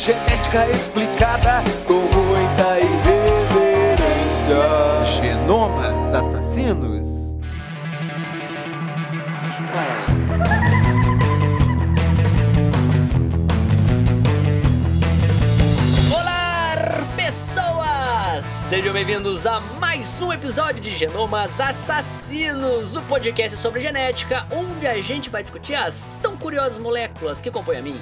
genética explicada com muita irreverência. Genomas assassinos. Olá, pessoas! Sejam bem-vindos a mais um episódio de Genomas Assassinos, o podcast sobre genética, onde a gente vai discutir as tão curiosas moléculas que compõem a mim,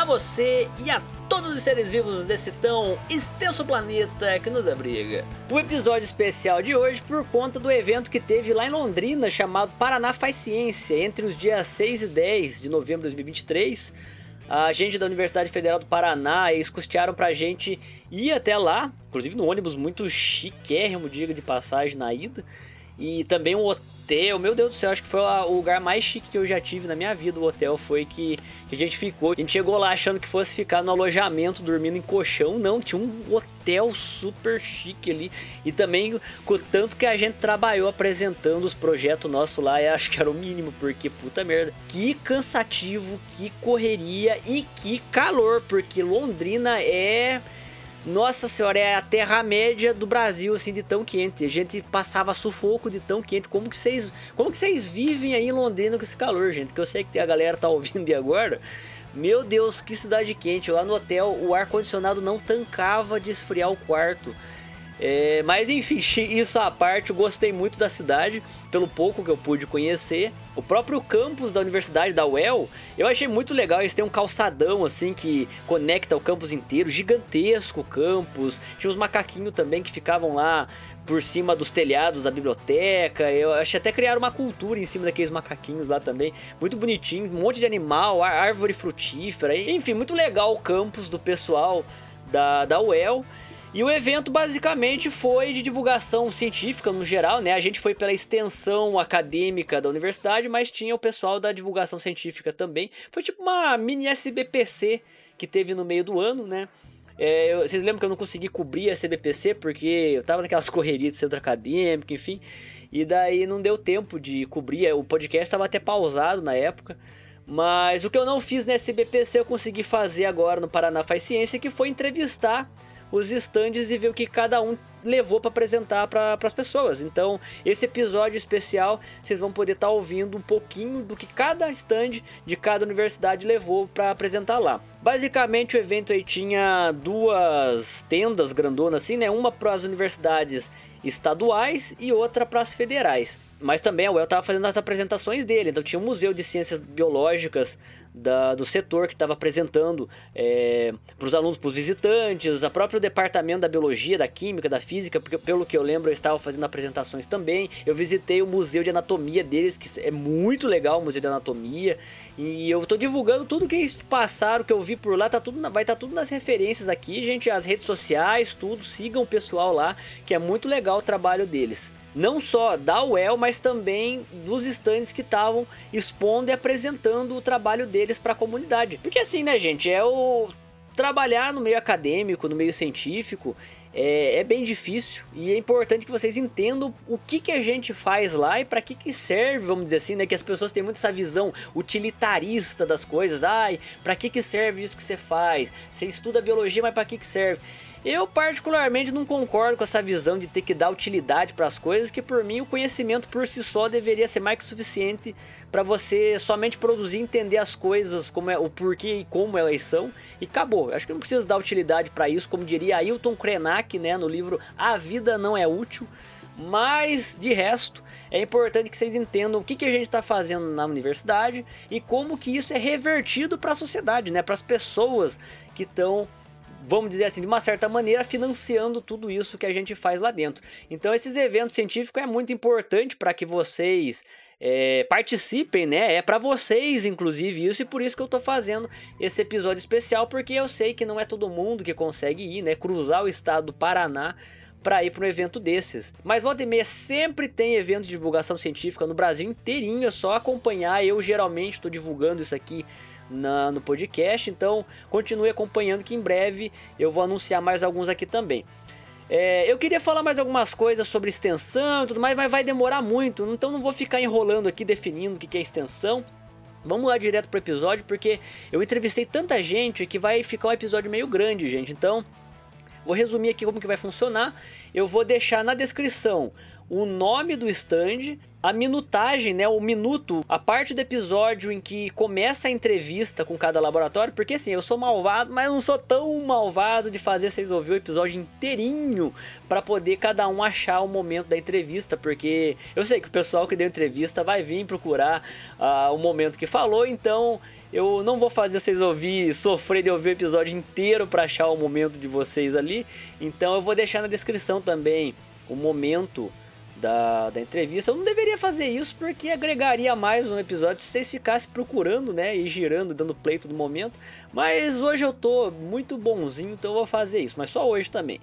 a você e a todos os seres vivos desse tão extenso planeta que nos abriga. O episódio especial de hoje por conta do evento que teve lá em Londrina chamado Paraná Faz Ciência, entre os dias 6 e 10 de novembro de 2023. A gente da Universidade Federal do Paraná, eles custearam pra gente ir até lá, inclusive no ônibus muito chiquérrimo, diga de passagem na ida. E também um hotel, meu Deus do céu, acho que foi o lugar mais chique que eu já tive na minha vida. O hotel foi que, que a gente ficou. A gente chegou lá achando que fosse ficar no alojamento, dormindo em colchão. Não, tinha um hotel super chique ali. E também com o tanto que a gente trabalhou apresentando os projetos nossos lá, eu acho que era o mínimo, porque puta merda. Que cansativo, que correria e que calor, porque Londrina é. Nossa senhora, é a terra-média do Brasil, assim, de tão quente. A gente passava sufoco de tão quente. Como que vocês, como que vocês vivem aí em Londrina com esse calor, gente? Que eu sei que a galera tá ouvindo de agora. Meu Deus, que cidade quente. Lá no hotel, o ar-condicionado não tancava de esfriar o quarto. É, mas enfim, isso à parte, eu gostei muito da cidade, pelo pouco que eu pude conhecer. O próprio campus da universidade da UEL, eu achei muito legal. Eles têm um calçadão assim que conecta o campus inteiro, gigantesco campus. Tinha os macaquinhos também que ficavam lá por cima dos telhados da biblioteca. Eu achei até criar uma cultura em cima daqueles macaquinhos lá também. Muito bonitinho, um monte de animal, árvore frutífera. Enfim, muito legal o campus do pessoal da, da UEL. E o evento basicamente foi de divulgação científica no geral, né? A gente foi pela extensão acadêmica da universidade, mas tinha o pessoal da divulgação científica também. Foi tipo uma mini SBPC que teve no meio do ano, né? É, eu, vocês lembram que eu não consegui cobrir a SBPC porque eu tava naquelas correrias de centro acadêmico, enfim. E daí não deu tempo de cobrir. O podcast estava até pausado na época. Mas o que eu não fiz na SBPC eu consegui fazer agora no Paraná Faz Ciência, que foi entrevistar os estandes e ver o que cada um levou para apresentar para as pessoas. Então, esse episódio especial, vocês vão poder estar tá ouvindo um pouquinho do que cada stand de cada universidade levou para apresentar lá. Basicamente, o evento aí tinha duas tendas grandonas assim, né? Uma para as universidades estaduais e outra para as federais. Mas também a UEL estava fazendo as apresentações dele, então tinha um museu de ciências biológicas da, do setor que estava apresentando é, para os alunos, para os visitantes, a próprio departamento da biologia, da química, da física, porque pelo que eu lembro eu estava fazendo apresentações também. Eu visitei o museu de anatomia deles, que é muito legal o museu de anatomia, e eu estou divulgando tudo que eles passaram, que eu vi por lá, tá tudo, vai estar tá tudo nas referências aqui, gente, as redes sociais, tudo, sigam o pessoal lá, que é muito legal o trabalho deles não só da UEL, mas também dos estandes que estavam expondo e apresentando o trabalho deles para a comunidade. Porque assim, né, gente, é o trabalhar no meio acadêmico, no meio científico, é, é, bem difícil e é importante que vocês entendam o que, que a gente faz lá e para que, que serve, vamos dizer assim, né? Que as pessoas têm muito essa visão utilitarista das coisas. Ai, para que, que serve isso que você faz? Você estuda biologia, mas para que, que serve? Eu particularmente não concordo com essa visão de ter que dar utilidade para as coisas, que por mim o conhecimento por si só deveria ser mais que suficiente para você somente produzir entender as coisas, como é o porquê e como elas são, e acabou. Acho que não precisa dar utilidade para isso, como diria Ailton Krenak, né, no livro A Vida Não É Útil. Mas de resto, é importante que vocês entendam o que, que a gente está fazendo na universidade e como que isso é revertido para a sociedade, né? Para as pessoas que estão vamos dizer assim, de uma certa maneira, financiando tudo isso que a gente faz lá dentro. Então, esses eventos científicos é muito importante para que vocês é, participem, né? É para vocês, inclusive, isso, e por isso que eu tô fazendo esse episódio especial, porque eu sei que não é todo mundo que consegue ir, né? Cruzar o estado do Paraná para ir para um evento desses. Mas volta e meia sempre tem evento de divulgação científica no Brasil inteirinho, é só acompanhar. Eu geralmente estou divulgando isso aqui na, no podcast. Então continue acompanhando que em breve eu vou anunciar mais alguns aqui também. É, eu queria falar mais algumas coisas sobre extensão e tudo mais, mas vai demorar muito, então não vou ficar enrolando aqui definindo o que é extensão. Vamos lá direto pro episódio, porque eu entrevistei tanta gente que vai ficar um episódio meio grande, gente. Então, vou resumir aqui como que vai funcionar. Eu vou deixar na descrição o nome do stand, a minutagem, né, o minuto, a parte do episódio em que começa a entrevista com cada laboratório, porque assim, eu sou malvado, mas não sou tão malvado de fazer vocês ouvir o episódio inteirinho para poder cada um achar o momento da entrevista, porque eu sei que o pessoal que deu entrevista vai vir procurar uh, o momento que falou, então eu não vou fazer vocês ouvir, sofrer de ouvir o episódio inteiro para achar o momento de vocês ali, então eu vou deixar na descrição também o momento da, da entrevista. Eu não deveria fazer isso porque agregaria mais um episódio se vocês ficassem procurando, né? E girando, dando play todo momento. Mas hoje eu tô muito bonzinho, então eu vou fazer isso. Mas só hoje também.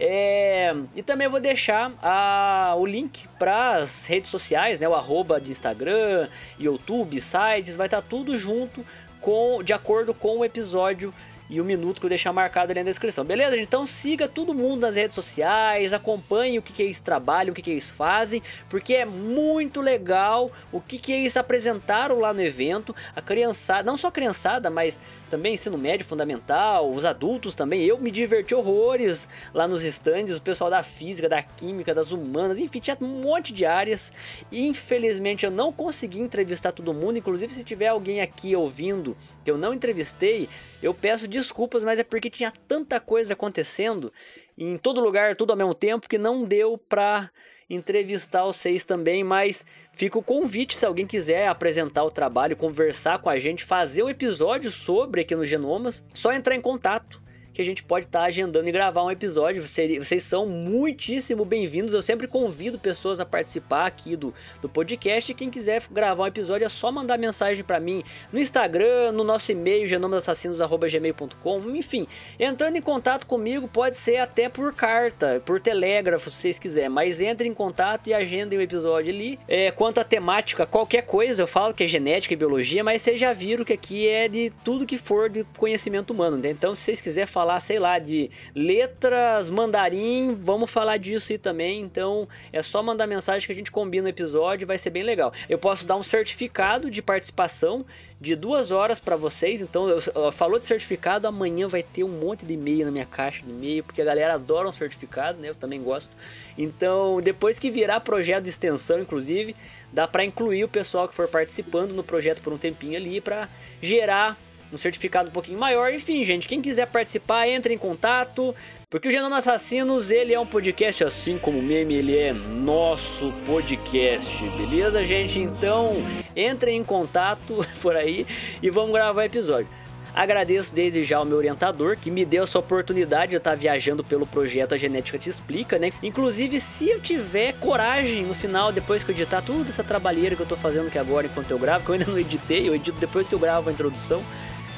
É, e também vou deixar a, o link para as redes sociais, né? O arroba de Instagram, YouTube, sites, vai estar tá tudo junto com, de acordo com o episódio e o minuto que eu deixar marcado ali na descrição. Beleza? Então siga todo mundo nas redes sociais, acompanhe o que, que eles trabalham, o que, que eles fazem, porque é muito legal o que, que eles apresentaram lá no evento. A criançada, não só a criançada, mas também ensino médio fundamental, os adultos também. Eu me diverti horrores lá nos stands, o pessoal da física, da química, das humanas, enfim, tinha um monte de áreas. Infelizmente eu não consegui entrevistar todo mundo, inclusive se tiver alguém aqui ouvindo que eu não entrevistei, eu peço desculpas, mas é porque tinha tanta coisa acontecendo em todo lugar, tudo ao mesmo tempo, que não deu pra entrevistar vocês também, mas fica o convite se alguém quiser apresentar o trabalho, conversar com a gente, fazer o um episódio sobre aqui no Genomas, só entrar em contato que a gente pode estar tá agendando e gravar um episódio. Vocês são muitíssimo bem-vindos. Eu sempre convido pessoas a participar aqui do, do podcast. Quem quiser gravar um episódio é só mandar mensagem para mim no Instagram, no nosso e-mail, genomasassassinos.gmail.com. Enfim, entrando em contato comigo pode ser até por carta, por telégrafo, se vocês quiserem. Mas entre em contato e agendem o episódio ali. É, quanto à temática, qualquer coisa, eu falo que é genética e biologia, mas vocês já viram que aqui é de tudo que for de conhecimento humano. Né? Então, se vocês quiserem falar falar, sei lá, de letras, mandarim, vamos falar disso aí também. Então é só mandar mensagem que a gente combina o episódio, vai ser bem legal. Eu posso dar um certificado de participação de duas horas para vocês. Então, eu, eu, falou de certificado, amanhã vai ter um monte de e-mail na minha caixa de e-mail, porque a galera adora um certificado, né? Eu também gosto. Então, depois que virar projeto de extensão, inclusive, dá para incluir o pessoal que for participando no projeto por um tempinho ali para gerar um certificado um pouquinho maior. Enfim, gente, quem quiser participar, entre em contato. Porque o Genoma Assassinos, ele é um podcast assim como o meme, ele é nosso podcast, beleza, gente? Então, entrem em contato por aí e vamos gravar o episódio. Agradeço desde já ao meu orientador que me deu essa oportunidade de estar viajando pelo projeto A Genética Te Explica, né? Inclusive, se eu tiver coragem no final, depois que eu editar tudo essa trabalheira que eu tô fazendo aqui agora enquanto eu gravo, que eu ainda não editei, eu edito depois que eu gravo a introdução.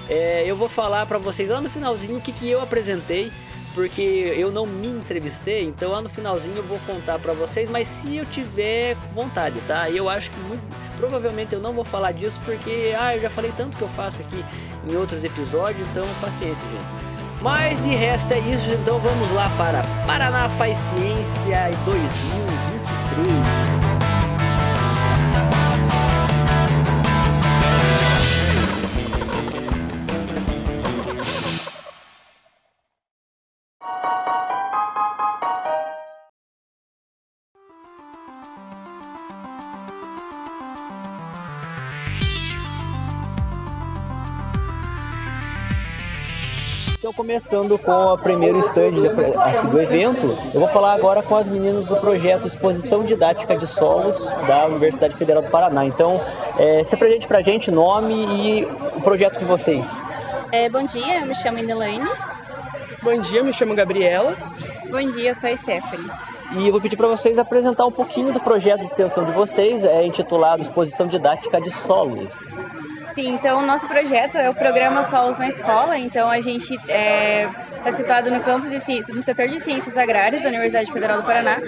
É, eu vou falar para vocês lá no finalzinho o que, que eu apresentei, porque eu não me entrevistei, então lá no finalzinho eu vou contar para vocês, mas se eu tiver vontade, tá? Eu acho que muito, provavelmente eu não vou falar disso porque ah, eu já falei tanto que eu faço aqui em outros episódios, então paciência, gente. Mas de resto é isso, então vamos lá para Paraná Faz Ciência 2023. Começando com o primeiro stand do evento, eu vou falar agora com as meninas do projeto Exposição Didática de Solos da Universidade Federal do Paraná. Então, é, se apresente pra gente nome e o projeto de vocês. É, bom dia, eu me chamo Indelaine. Bom dia, me chamo Gabriela. Bom dia, eu sou a Stephanie. E eu vou pedir para vocês apresentar um pouquinho do projeto de extensão de vocês, é intitulado Exposição Didática de Solos. Sim, então o nosso projeto é o programa Solos na Escola, então a gente está é, tá situado no campus de ciências, no setor de ciências agrárias da Universidade Federal do Paraná,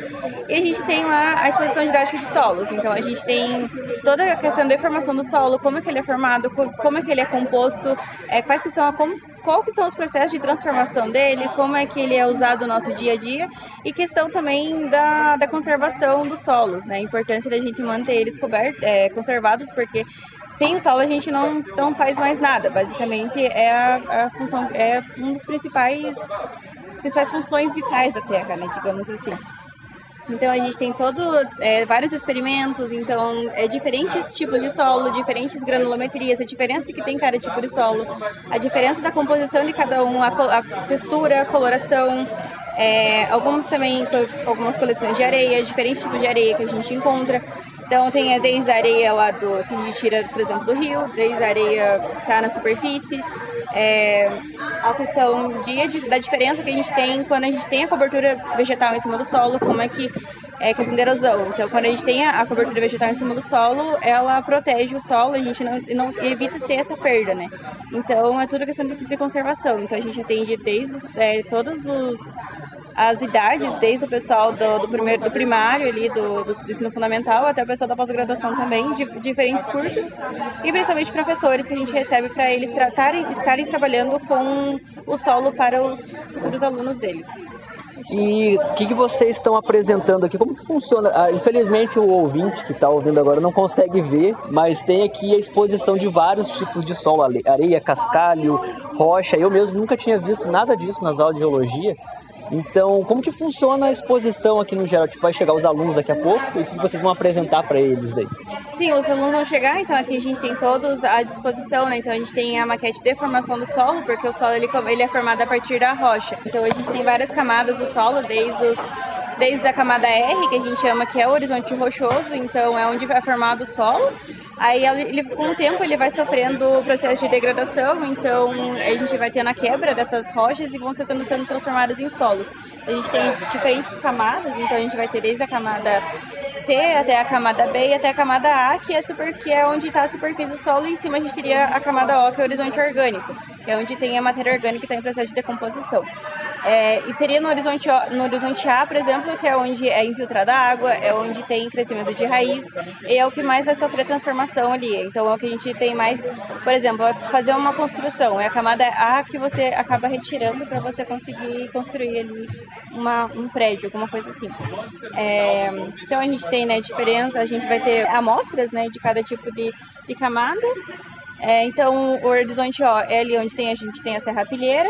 e a gente tem lá a exposição didática de solos, então a gente tem toda a questão da formação do solo, como é que ele é formado, como é que ele é composto, é, quais que são a, como, qual que são os processos de transformação dele, como é que ele é usado no nosso dia a dia, e questão também da, da conservação dos solos, né, a importância da gente manter eles cobertos, é, conservados, porque sem o solo a gente não, não faz mais nada. Basicamente é a, a função, é um dos principais principais funções vitais da Terra, né, digamos assim. Então a gente tem todo é, vários experimentos, então é diferentes tipos de solo, diferentes granulometrias, a diferença que tem cada tipo de solo, a diferença da composição de cada um, a, a textura, a coloração, é, alguns também algumas coleções de areia, diferentes tipos de areia que a gente encontra. Então tem desde a areia lá do que a gente tira, por exemplo, do rio, desde areia que está na superfície, é, a questão de, da diferença que a gente tem quando a gente tem a cobertura vegetal em cima do solo, como é que é questão de erosão. Então, quando a gente tem a cobertura vegetal em cima do solo, ela protege o solo, a gente não, não evita ter essa perda, né? Então, é tudo questão de, de conservação. Então, a gente atende desde é, todos os as idades, desde o pessoal do, do primeiro do primário ali, do, do, do ensino fundamental, até o pessoal da pós-graduação também, de, de diferentes cursos, e principalmente professores que a gente recebe para eles tratarem, estarem trabalhando com o solo para os futuros alunos deles. E o que, que, vocês estão apresentando aqui? Como que funciona? Ah, infelizmente o ouvinte que está ouvindo agora não consegue ver, mas tem aqui a exposição de vários tipos de solo, areia, cascalho, rocha. Eu mesmo nunca tinha visto nada disso nas aulas de geologia. Então, como que funciona a exposição aqui no geral? Tipo, vai chegar os alunos daqui a pouco e o que vocês vão apresentar para eles daí? Sim, os alunos vão chegar, então aqui a gente tem todos à disposição, né? Então a gente tem a maquete de formação do solo, porque o solo ele, ele é formado a partir da rocha. Então a gente tem várias camadas do solo, desde os desde a camada R, que a gente chama que é o horizonte rochoso, então é onde vai formado o solo. Aí ele, com o tempo ele vai sofrendo o processo de degradação, então a gente vai tendo a quebra dessas rochas e vão sendo, transformadas em solos. A gente tem diferentes camadas, então a gente vai ter desde a camada C até a camada B e até a camada A, que é, super, que é onde está a superfície do solo, e em cima a gente teria a camada O, que é o horizonte orgânico, que é onde tem a matéria orgânica que está em processo de decomposição. É, e seria no horizonte, no horizonte A, por exemplo, que é onde é infiltrada a água, é onde tem crescimento de raiz, e é o que mais vai sofrer transformação ali. Então é o que a gente tem mais, por exemplo, fazer uma construção, é a camada A que você acaba retirando para você conseguir construir uma, um prédio, alguma coisa assim. É, então a gente tem né, diferença, a gente vai ter amostras né, de cada tipo de, de camada. É, então o horizonte ó, é ali onde tem, a gente tem a serrapilheira,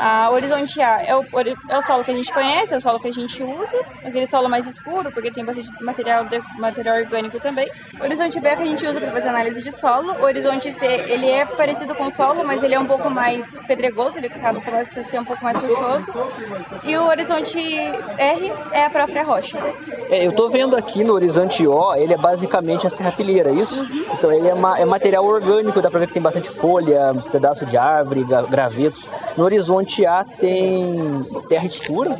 a horizonte A é o, é o solo que a gente conhece, é o solo que a gente usa, aquele solo mais escuro, porque tem bastante material, de, material orgânico também. O horizonte B é que a gente usa para fazer análise de solo. O horizonte C, ele é parecido com o solo, mas ele é um pouco mais pedregoso, ele acaba começa a ser um pouco mais rochoso. E o horizonte R é a própria rocha. É, eu estou vendo aqui no horizonte O, ele é basicamente a serrapilheira, é isso? Uhum. Então ele é, ma é material orgânico, dá para ver que tem bastante folha, pedaço de árvore, gravetos. No horizonte A tem terra escura.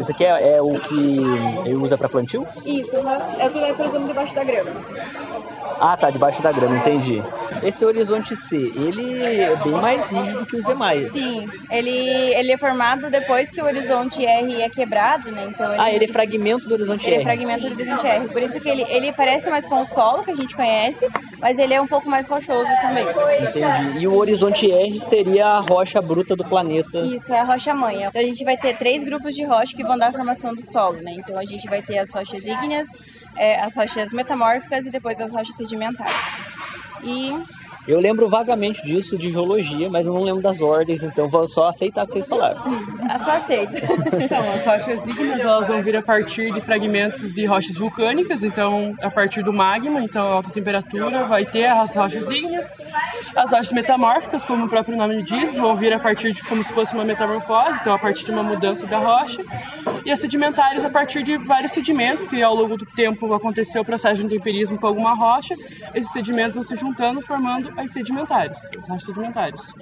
Isso aqui é, é o que ele usa para plantio? Isso, é o que vai, por exemplo, debaixo da grama. Ah, tá, debaixo da grama, entendi. Esse horizonte C, ele é bem mais rígido que os demais. Sim, ele, ele é formado depois que o horizonte R é quebrado, né? Então ele, ah, ele é fragmento do horizonte ele R. Ele é fragmento do horizonte R. Por isso que ele, ele parece mais com o solo que a gente conhece, mas ele é um pouco mais rochoso também. Entendi. E o horizonte R seria a rocha bruta do planeta. Isso, é a rocha mãe. Então a gente vai ter três grupos de rocha que vão dar a formação do solo, né? Então a gente vai ter as rochas ígneas, é, as rochas metamórficas e depois as rochas sedimentares. E eu lembro vagamente disso de geologia, mas eu não lembro das ordens, então vou só aceitar o que vocês falaram. Ah, só aceita. Então, as rochas ígneas elas vão vir a partir de fragmentos de rochas vulcânicas, então a partir do magma, então alta temperatura, vai ter as rochas ígneas. As rochas metamórficas, como o próprio nome diz, vão vir a partir de como se fosse uma metamorfose, então a partir de uma mudança da rocha. E as sedimentares a partir de vários sedimentos, que ao longo do tempo aconteceu o processo de temperismo com alguma rocha, esses sedimentos vão se juntando, formando as sedimentares, as rochas sedimentares.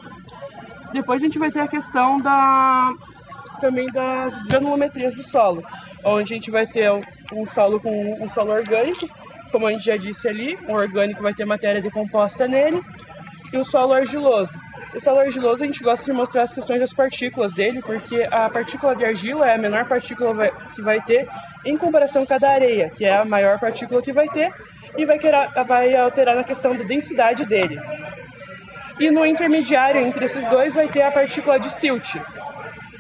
Depois a gente vai ter a questão da também das granulometrias do solo, onde a gente vai ter um solo com um solo orgânico, como a gente já disse ali, um orgânico vai ter matéria decomposta nele, e o solo argiloso. O solo argiloso a gente gosta de mostrar as questões das partículas dele, porque a partícula de argila é a menor partícula que vai ter em comparação com a da areia, que é a maior partícula que vai ter, e vai, querer, vai alterar na questão da densidade dele. E no intermediário entre esses dois vai ter a partícula de silt.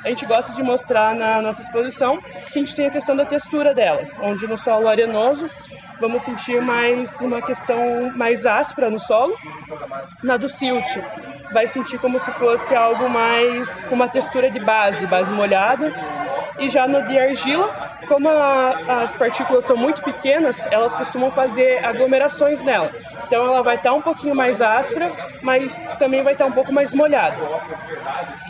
A gente gosta de mostrar na nossa exposição que a gente tem a questão da textura delas, onde no solo arenoso vamos sentir mais uma questão mais áspera no solo. Na do silt, vai sentir como se fosse algo mais com uma textura de base, base molhada. E já no de argila, como a, as partículas são muito pequenas, elas costumam fazer aglomerações nela. Então ela vai estar um pouquinho mais áspera, mas também vai estar um pouco mais molhada.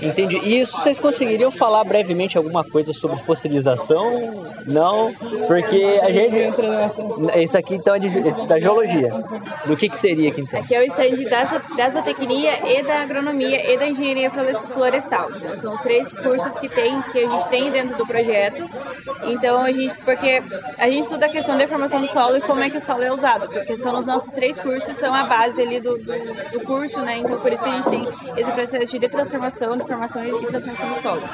Entendi. E isso vocês conseguiriam falar brevemente alguma coisa sobre fossilização? Não, porque a gente entra nessa. Isso aqui então é de, da geologia. Do que que seria aqui então? Aqui é o stand da, da zootecnia e da agronomia e da engenharia florestal. Então, são os três cursos que tem que a gente tem dentro do projeto. Então a gente, porque a gente estuda a questão da formação do solo e como é que o solo é usado, porque são os nossos três cursos são a base ali do, do, do curso, né? Então por isso que a gente tem esse processo de transformação, de formação e transformação dos solos.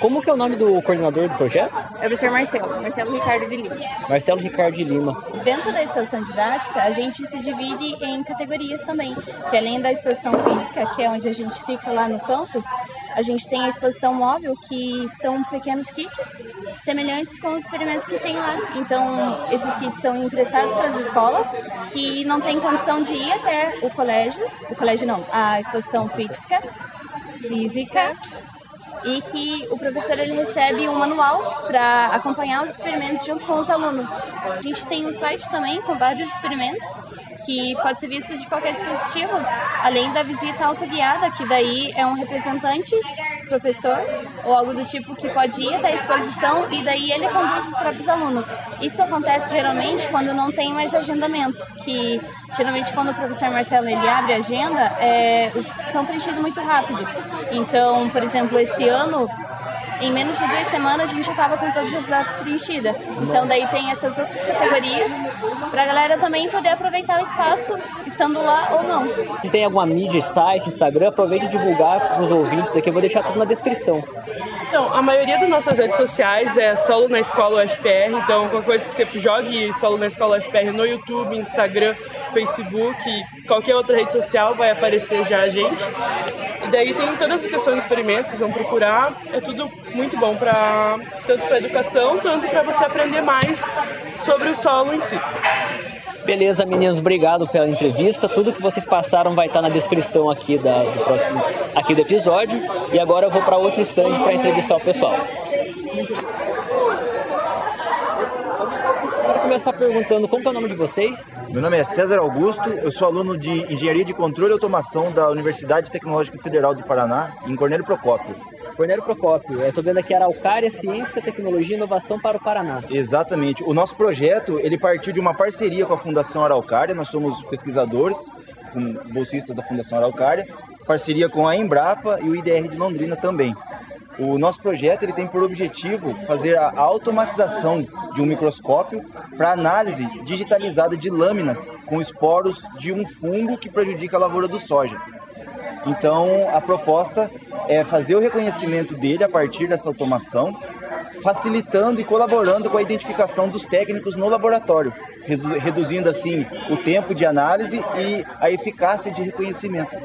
Como que é o nome do coordenador do projeto? É o professor Marcelo, Marcelo Ricardo de Lima. Marcelo Ricardo de Lima. Dentro da exposição didática, a gente se divide em categorias também, que além da exposição física, que é onde a gente fica lá no campus, a gente tem a exposição móvel, que são pequenos kits semelhantes com os experimentos que tem lá. Então, esses kits são emprestados para as escolas que não têm condição de ir até o colégio, o colégio não, a exposição física, física e que o professor ele recebe um manual para acompanhar os experimentos junto com os alunos. A gente tem um site também com vários experimentos que pode ser visto de qualquer dispositivo, além da visita autoguiada, que daí é um representante, professor ou algo do tipo que pode ir até a exposição e daí ele conduz os próprios alunos. Isso acontece geralmente quando não tem mais agendamento, que geralmente quando o professor Marcelo ele abre a agenda, é, são preenchidos muito rápido. Então, por exemplo, esse ano em menos de duas semanas a gente já estava com todas as datas preenchidas. Então daí tem essas outras categorias para a galera também poder aproveitar o espaço estando lá ou não. Se tem alguma mídia, site, Instagram, aproveite e divulgar para os ouvintes aqui, eu vou deixar tudo na descrição. Então, a maioria das nossas redes sociais é solo na escola UFPR, então qualquer coisa que você jogue solo na escola UFPR no YouTube, Instagram, Facebook, qualquer outra rede social vai aparecer já a gente. E daí tem todas as questões experimentos, vocês vão procurar, é tudo muito bom para tanto para educação, tanto para você aprender mais sobre o solo em si. Beleza, meninos, obrigado pela entrevista. Tudo que vocês passaram vai estar na descrição aqui, da, do, próximo, aqui do episódio. E agora eu vou para outro stand para entrevistar o pessoal. Vou começar perguntando como é o nome de vocês. Meu nome é César Augusto, eu sou aluno de Engenharia de Controle e Automação da Universidade Tecnológica Federal do Paraná, em Cornélio Procópio. Cornélio Procópio, eu estou vendo aqui Araucária, Ciência, Tecnologia e Inovação para o Paraná. Exatamente. O nosso projeto, ele partiu de uma parceria com a Fundação Araucária, nós somos pesquisadores, com bolsistas da Fundação Araucária, parceria com a Embrapa e o IDR de Londrina também. O nosso projeto ele tem por objetivo fazer a automatização de um microscópio para análise digitalizada de lâminas com esporos de um fungo que prejudica a lavoura do soja. Então, a proposta é fazer o reconhecimento dele a partir dessa automação, facilitando e colaborando com a identificação dos técnicos no laboratório, reduzindo assim o tempo de análise e a eficácia de reconhecimento.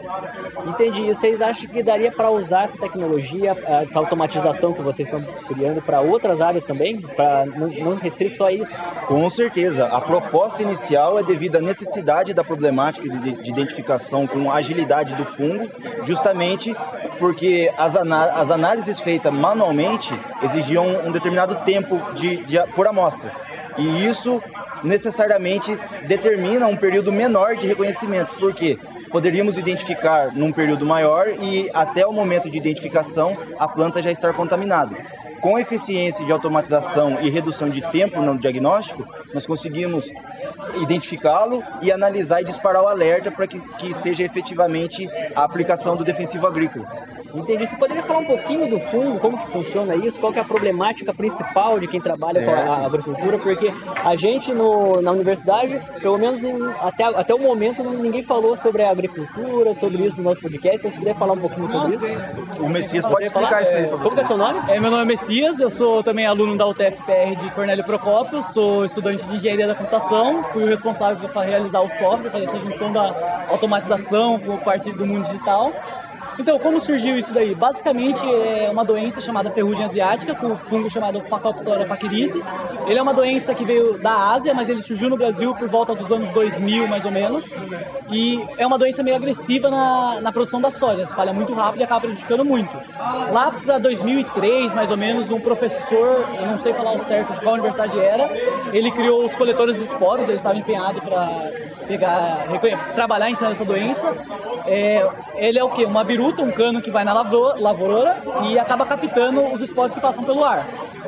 Entendi. E vocês acham que daria para usar essa tecnologia, essa automatização que vocês estão criando para outras áreas também? Para não, restrito só a isso? Com certeza, a proposta inicial é devido à necessidade da problemática de, de identificação com a agilidade do fungo, justamente porque as, as análises feitas manualmente exigiam um determinado tempo de, de- por amostra. E isso necessariamente determina um período menor de reconhecimento. Por quê? Poderíamos identificar num período maior e até o momento de identificação a planta já estar contaminada. Com eficiência de automatização e redução de tempo no diagnóstico, nós conseguimos identificá-lo e analisar e disparar o alerta para que, que seja efetivamente a aplicação do defensivo agrícola. Entendi. Você poderia falar um pouquinho do fungo, como que funciona isso, qual que é a problemática principal de quem trabalha com a- a agricultura, porque a gente no, na universidade, pelo menos até, até o momento, ninguém falou sobre a agricultura, sobre isso no nosso podcast. Se você puder falar um pouquinho sobre isso? O Messias Pode explicar falar? isso aí para Como que é você. seu nome? É, meu nome é Messias, eu sou também aluno da UTFPR de Cornélio Procópio, sou estudante de engenharia da computação, fui o responsável por realizar o software, fazer essa junção da automatização por parte do mundo digital. Então, como surgiu isso daí? Basicamente é uma doença chamada ferrugem asiática, com o fungo chamado Phacopsora pachyrizi. Ele é uma doença que veio da Ásia, mas ele surgiu no Brasil por volta dos anos 2000, mais ou menos. E é uma doença meio agressiva na, na produção da soja, espalha muito rápido e acaba prejudicando muito. Lá para 2003, mais ou menos, um professor, eu não sei falar o certo de qual universidade era, ele criou os coletores de esporos, ele estava empenhado para pegar, trabalhar em cima dessa doença. É, ele é o que? Uma biruta, um cano que vai na lavoura e acaba captando os esporos que passam pelo ar.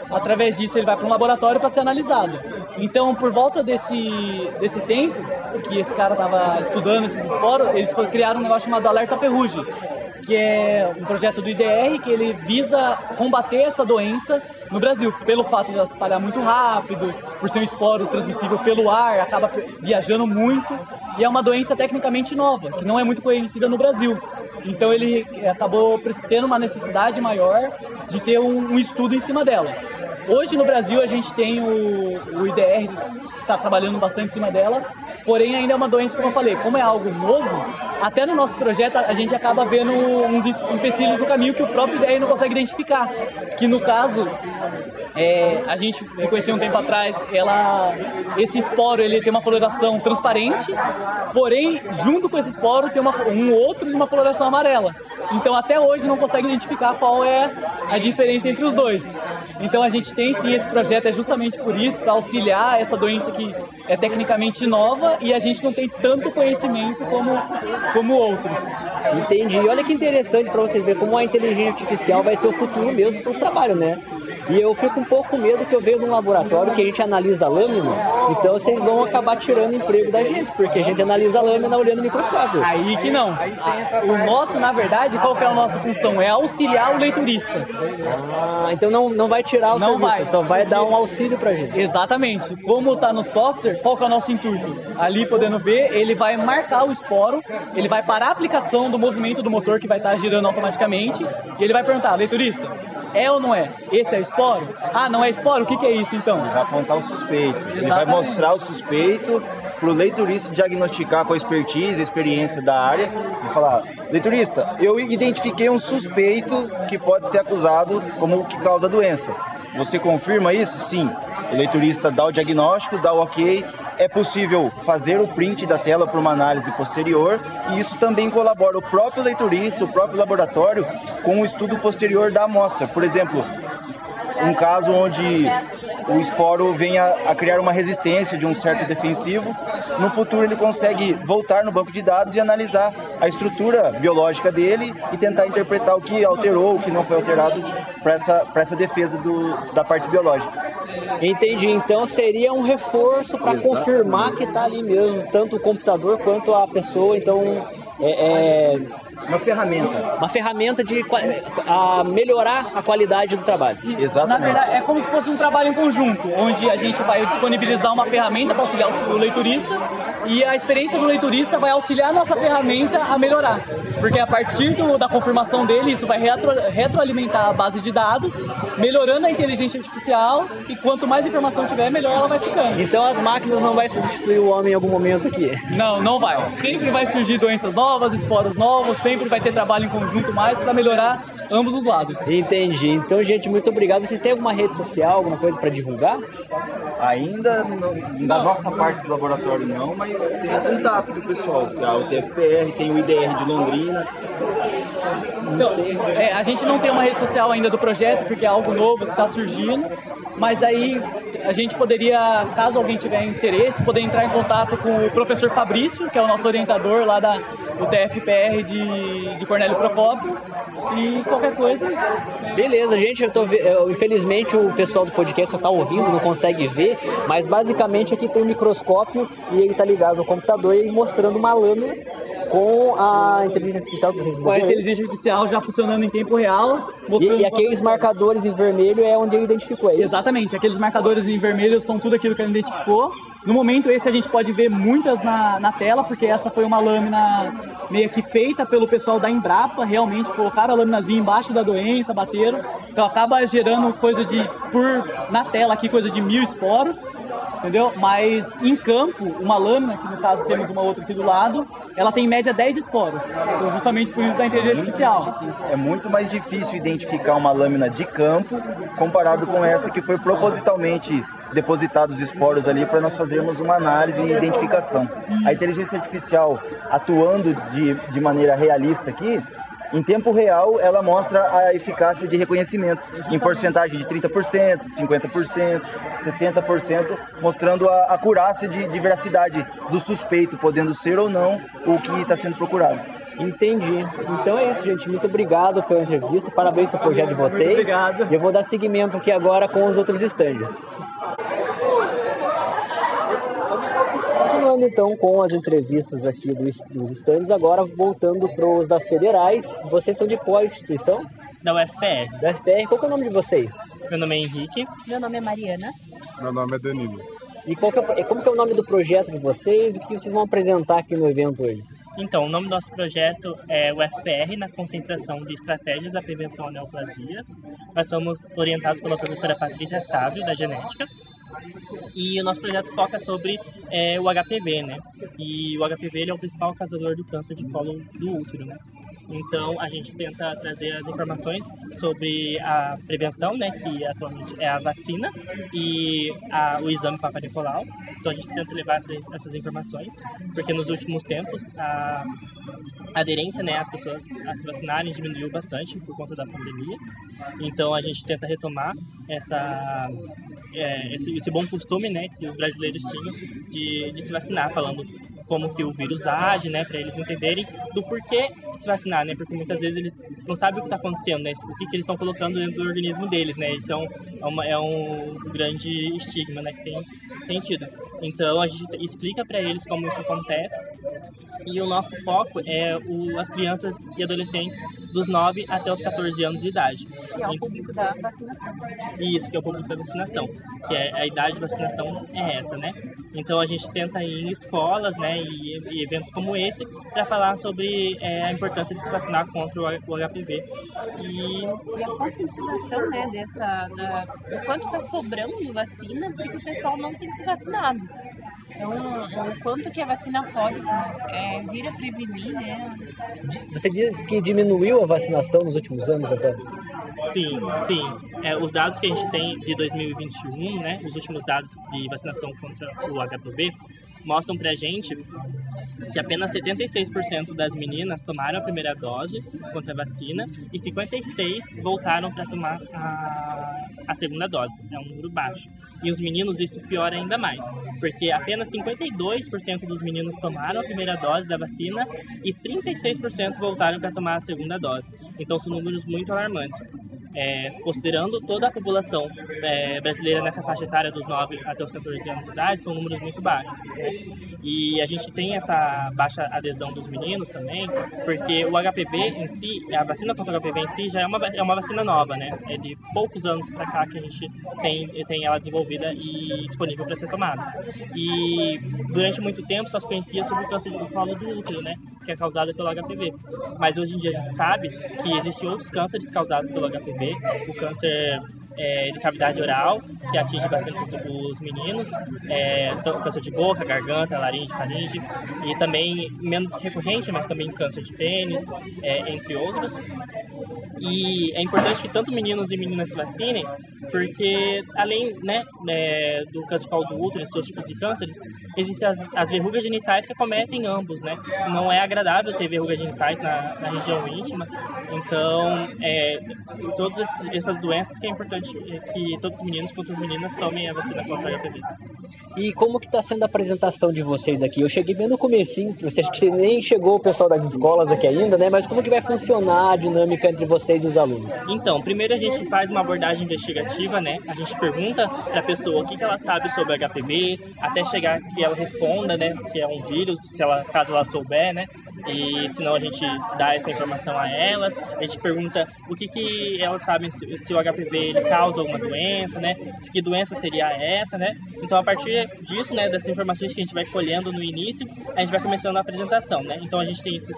Através disso ele vai para um laboratório para ser analisado. Então, por volta desse, desse tempo que esse cara estava estudando esses esporos, eles criaram um negócio chamado Alerta Ferrugem, que é um projeto do IDR que ele visa combater essa doença no Brasil, pelo fato de ela se espalhar muito rápido, por ser um esporo transmissível pelo ar, acaba viajando muito, e é uma doença tecnicamente nova, que não é muito conhecida no Brasil. Então ele acabou tendo uma necessidade maior de ter um, um estudo em cima dela. Hoje no Brasil a gente tem o, o IDR está trabalhando bastante em cima dela, porém ainda é uma doença, como eu falei, como é algo novo, até no nosso projeto a gente acaba vendo uns empecilhos no caminho que o próprio IDR não consegue identificar. Que no caso, é, a gente reconheceu um tempo atrás, ela, esse esporo ele tem uma coloração transparente, porém, junto com esse esporo tem uma, um outro de uma coloração amarela. Então, até hoje não consegue identificar qual é a diferença entre os dois. Então, a gente tem sim esse projeto, é justamente por isso, para auxiliar essa doença que é tecnicamente nova e a gente não tem tanto conhecimento como, como outros. Entendi. Olha que interessante para vocês verem como a inteligência artificial vai ser o futuro mesmo para o trabalho, né? E eu fico um pouco com medo que eu vejo num laboratório que a gente analisa a lâmina, então vocês vão acabar tirando emprego da gente, porque a gente analisa a lâmina olhando no microscópio. Aí que não. O nosso, na verdade, qual que é a nossa função? É auxiliar o leiturista. Ah, então não, não vai tirar o Não serviço, vai. só vai dar um auxílio pra gente. Exatamente. Como está no software, qual que é o nosso intuito? Ali podendo ver, ele vai marcar o esporo, ele vai parar a aplicação do movimento do motor que vai estar girando automaticamente e ele vai perguntar, leiturista, é ou não é? Esse é esporo? Ah, não é esporo? O que, que é isso então? Vai apontar o suspeito. Ele vai Exatamente. mostrar o suspeito para o leiturista diagnosticar com a expertise, a experiência da área e falar: leiturista, eu identifiquei um suspeito que pode ser acusado como o que causa a doença. Você confirma isso? Sim. O leiturista dá o diagnóstico, dá o ok. É possível fazer o print da tela para uma análise posterior e isso também colabora o próprio leiturista, o próprio laboratório com o estudo posterior da amostra. Por exemplo, um caso onde o esporo venha a criar uma resistência de um certo defensivo, no futuro ele consegue voltar no banco de dados e analisar a estrutura biológica dele e tentar interpretar o que alterou, o que não foi alterado para essa, pra essa defesa do, da parte biológica. Entendi. Então seria um reforço para confirmar que tá ali mesmo, tanto o computador quanto a pessoa. Então é, é Uma ferramenta. uma ferramenta de a melhorar a qualidade do trabalho. Na Exatamente. verdade, é como se fosse um trabalho em conjunto, onde a gente vai disponibilizar uma ferramenta para auxiliar o leiturista e a experiência do leiturista vai auxiliar a nossa ferramenta a melhorar. Porque a partir do- da confirmação dele, isso vai retro- retroalimentar a base de dados, melhorando a inteligência artificial e quanto mais informação tiver, melhor ela vai ficando. Então as máquinas não vai substituir o homem em algum momento aqui. Não, não vai. Sempre vai surgir doenças novas, esporos novos, sempre vai ter trabalho em conjunto mais para melhorar ambos os lados. Entendi. Então, gente, muito obrigado. Vocês têm alguma rede social, alguma coisa para divulgar? Ainda não- da nossa parte do laboratório não, mas tem o contato do pessoal. A UTFPR, tem o IDR de Londrina. Então, é, a gente não tem uma rede social ainda do projeto, porque é algo novo que está surgindo, mas aí a gente poderia, caso alguém tiver interesse, poder entrar em contato com o professor Fabrício, que é o nosso orientador lá da UTFPR de, de Cornélio Procópio, e qualquer coisa. Beleza, gente, eu tô eu- infelizmente o pessoal do podcast só tá ouvindo, não consegue ver, mas basicamente aqui tem um microscópio e ele tá ligado no computador e mostrando uma lâmina com a inteligência artificial que vocês Com a inteligência artificial já funcionando em tempo real. E, e aqueles marcadores em vermelho é onde ele identificou é isso. Exatamente, aqueles marcadores em vermelho são tudo aquilo que ele identificou. No momento esse a gente pode ver muitas na, na tela, porque essa foi uma lâmina meio que feita pelo pessoal da Embrapa, realmente colocaram a laminazinha embaixo da doença, bateram Então acaba gerando coisa de, por na tela aqui, coisa de mil esporos, entendeu? Mas em campo, uma lâmina, que no caso temos uma outra aqui do lado, ela tem em média 10 esporos. Então justamente por isso da inteligência artificial. É muito mais difícil identificar uma lâmina de campo comparado com essa que foi propositalmente depositados esporos ali para nós fazermos uma análise e identificação. A inteligência artificial atuando de, de maneira realista aqui, em tempo real, ela mostra a eficácia de reconhecimento em porcentagem de 30%, 50%, 60%, mostrando a acurácia de, de veracidade do suspeito, podendo ser ou não o que está sendo procurado. Entendi. Então é isso, gente. Muito obrigado pela entrevista. Parabéns pelo projeto de vocês. Muito obrigado. E eu vou dar seguimento aqui agora com os outros estandes. Continuando então com as entrevistas aqui dos, dos estandes, agora voltando para os das federais. Vocês são de qual instituição? da UFPR. Da FPR. Qual que é o nome de vocês? Meu nome é Henrique. Meu nome é Mariana. Meu nome é Danilo. E qual que é, como que é o nome do projeto de vocês? O que vocês vão apresentar aqui no evento hoje? Então, o nome do nosso projeto é o FPR na concentração de estratégias da prevenção a neoplasias. Nós somos orientados pela professora Patrícia Sábio, da genética. E o nosso projeto foca sobre é, o HPV, né? E o HPV é o principal causador do câncer de colo do útero, né? Então a gente tenta trazer as informações sobre a prevenção, né, que atualmente é a vacina e a, o exame Papa Nicolau. Então a gente tenta levar essa, essas informações, porque nos últimos tempos a aderência, né, as pessoas a se vacinarem diminuiu bastante por conta da pandemia. Então a gente tenta retomar essa é, esse, esse bom costume, né, que os brasileiros tinham de, de se vacinar, falando como que o vírus age, né, para eles entenderem do porquê se vacinar, né, porque muitas vezes eles não sabem o que está acontecendo, né, o que, que eles estão colocando dentro do organismo deles, né, isso é um, é, uma, é um grande estigma, né, que tem, tem tido. Então a gente explica para eles como isso acontece e o nosso foco é o, as crianças e adolescentes dos 9 até os 14 anos de idade. Que é o público da vacinação. Isso, que é o público da vacinação, que é a idade de vacinação é essa, né? Então a gente tenta ir em escolas, né, e, e eventos como esse para falar sobre é, a importância de se vacinar contra o, o HPV. E E a conscientização, né, dessa, da, do quanto está sobrando vacina, porque o pessoal não tem se vacinado. Então, o quanto que a vacina pode é, vir a prevenir, né? Você diz que diminuiu a vacinação nos últimos anos, Antônio? Sim, sim. É, os dados que a gente tem de 2021, né, os últimos dados de vacinação contra o HPV, mostram pra gente que apenas 76% das meninas tomaram a primeira dose contra a vacina e 56% voltaram para tomar a, a segunda dose. É um número baixo. E os meninos isso piora ainda mais, porque apenas 52% dos meninos tomaram a primeira dose da vacina e 36% voltaram para tomar a segunda dose. Então são números muito alarmantes. É, considerando toda a população é, brasileira nessa faixa etária dos 9 até os 14 anos de idade, são números muito baixos. né? E a gente tem essa baixa adesão dos meninos também, porque o HPV em si, a vacina contra o HPV em si já é uma, é uma vacina nova, né? É de poucos anos para cá que a gente tem, tem ela desenvolvida e disponível para ser tomada. E durante muito tempo só se conhecia sobre o câncer do colo do útero, né? Que é causado pelo HPV. Mas hoje em dia a gente sabe que existem outros cânceres causados pelo HPV, o câncer é, de cavidade oral, que atinge bastante os, os meninos, é, câncer de boca, garganta, laringe, faringe, e também menos recorrente, mas também câncer de pênis, é, entre outros. E é importante que tanto meninos e meninas se vacinem, porque além né, é, do câncer do útero e outros tipos de cânceres, existem as, as verrugas genitais que acometem ambos, né? Não é agradável ter verrugas genitais na, na região íntima, então é, todas esses- essas doenças que é importante que todos os meninos quanto as meninas tomem a vacina contra a HPV. E como que está sendo a apresentação de vocês aqui? Eu cheguei bem no comecinho, você acha que nem chegou o pessoal das escolas aqui ainda, né? Mas como que vai funcionar a dinâmica entre vocês e os alunos? Então, primeiro a gente faz uma abordagem investigativa, né? A gente pergunta para a pessoa o que, que ela sabe sobre HPV, até chegar que ela responda, né? Que é um vírus, se ela, caso ela souber, né? E senão a gente dá essa informação a elas. A gente pergunta o que, que elas sabem se, se o HPV ele causa alguma doença, né? Que doença seria essa, né? Então a partir disso, né, dessas informações que a gente vai colhendo no início, a gente vai começando a apresentação, né? Então a gente tem esses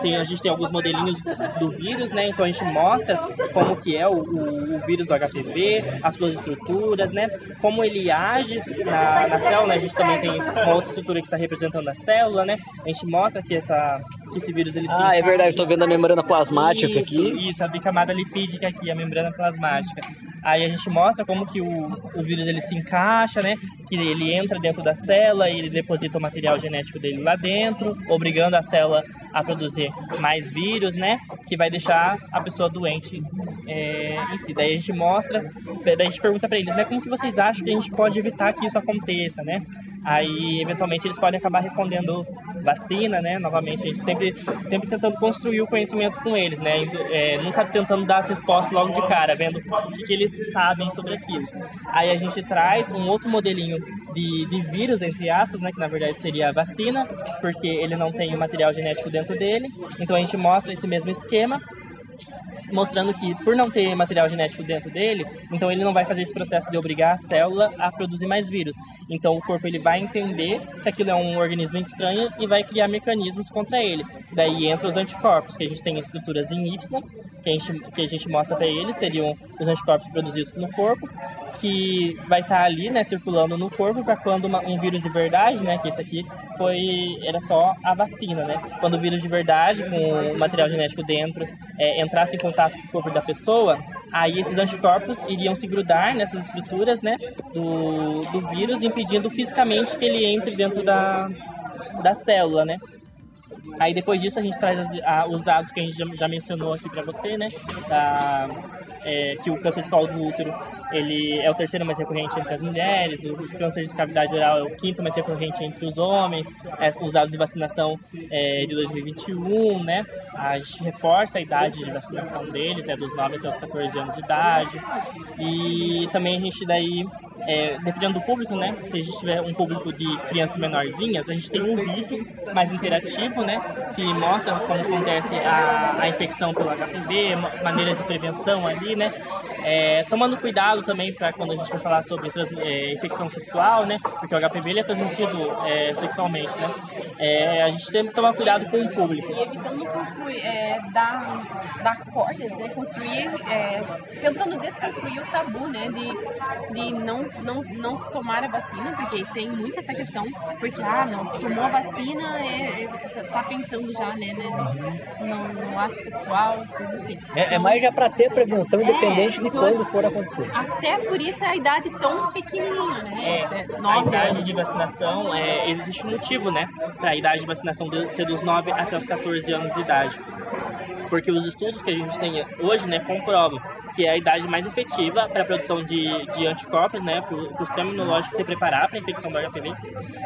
tem, a gente tem alguns modelinhos do vírus, né? Então a gente mostra como que é o, o, o vírus do HPV, as suas estruturas, né? Como ele age na, na célula, né? A gente também tem uma outra estrutura que está representando a célula, né? A gente mostra que essa Bye. Que esse vírus ele se Ah, é verdade, tô vendo a membrana plasmática isso, aqui. Isso, a bicamada lipídica aqui, a membrana plasmática. Aí a gente mostra como que o, o vírus ele se encaixa, né? Que ele entra dentro da célula e ele deposita o material genético dele lá dentro, obrigando a célula a produzir mais vírus, né? Que vai deixar a pessoa doente é, em si. Daí a gente mostra, daí a gente pergunta para eles, né? Como que vocês acham que a gente pode evitar que isso aconteça, né? Aí, eventualmente, eles podem acabar respondendo vacina, né? Novamente, a gente sempre, sempre tentando construir o conhecimento com eles, né? É, nunca tentando dar as respostas logo de cara, vendo o que, que eles sabem sobre aquilo. Aí a gente traz um outro modelinho de, de vírus, entre aspas, né? Que na verdade seria a vacina, porque ele não tem o material genético dentro dele. Então a gente mostra esse mesmo esquema mostrando que por não ter material genético dentro dele, então ele não vai fazer esse processo de obrigar a célula a produzir mais vírus. Então o corpo ele vai entender que aquilo é um organismo estranho e vai criar mecanismos contra ele. Daí entra os anticorpos, que a gente tem estruturas em Y, que a gente, que a gente mostra para eles, seriam os anticorpos produzidos no corpo, que vai estar ali, né, circulando no corpo para quando uma- um vírus de verdade, né, que esse aqui foi era só a vacina, né? Quando o vírus de verdade com o material genético dentro é, entrasse em contato com o corpo da pessoa, aí esses anticorpos iriam se grudar nessas estruturas, né, do, do vírus, impedindo fisicamente que ele entre dentro da, da célula, né? Aí depois disso a gente traz as- a- os dados que a gente já, já mencionou aqui para você, né? Da, é, que o câncer de colo do útero ele é o terceiro mais recorrente entre as mulheres, os cânceres de cavidade oral é o quinto mais recorrente entre os homens, os dados de vacinação é, de 2021, né? A gente reforça a idade de vacinação deles, né? Dos 9 até os 14 anos de idade. E também a gente daí, é, dependendo do público, né? Se a gente tiver um público de crianças menorzinhas, a gente tem um vídeo mais interativo, né? Que mostra como acontece a, a infecção pelo HPV, ma- maneiras de prevenção ali, né? É, tomando cuidado também para quando a gente for falar sobre trans- é, infecção sexual, né? Porque o HPV ele é transmitido é, sexualmente, né? É, a gente tem que tomar cuidado com o público. E evitando construir, é, dar, dar cordas, né? Construir, é, tentando desconstruir o tabu, né? De, de não, não, não se tomar a vacina, porque tem muito essa questão, porque, ah, não, tomou a vacina, é, é, tá pensando já, né? né no, no ato sexual, coisas assim. É, é mais já pra ter prevenção, independente de quando for acontecer. Até por isso a idade tão pequenininha, né? É, a idade anos. de vacinação, é, existe um motivo, né? Para a idade de vacinação ser dos 9 até os 14 anos de idade. Porque os estudos que a gente tem hoje, né, comprovam que é a idade mais efetiva para a produção de, de anticorpos, né, para o sistema imunológico se preparar para a infecção do HPV.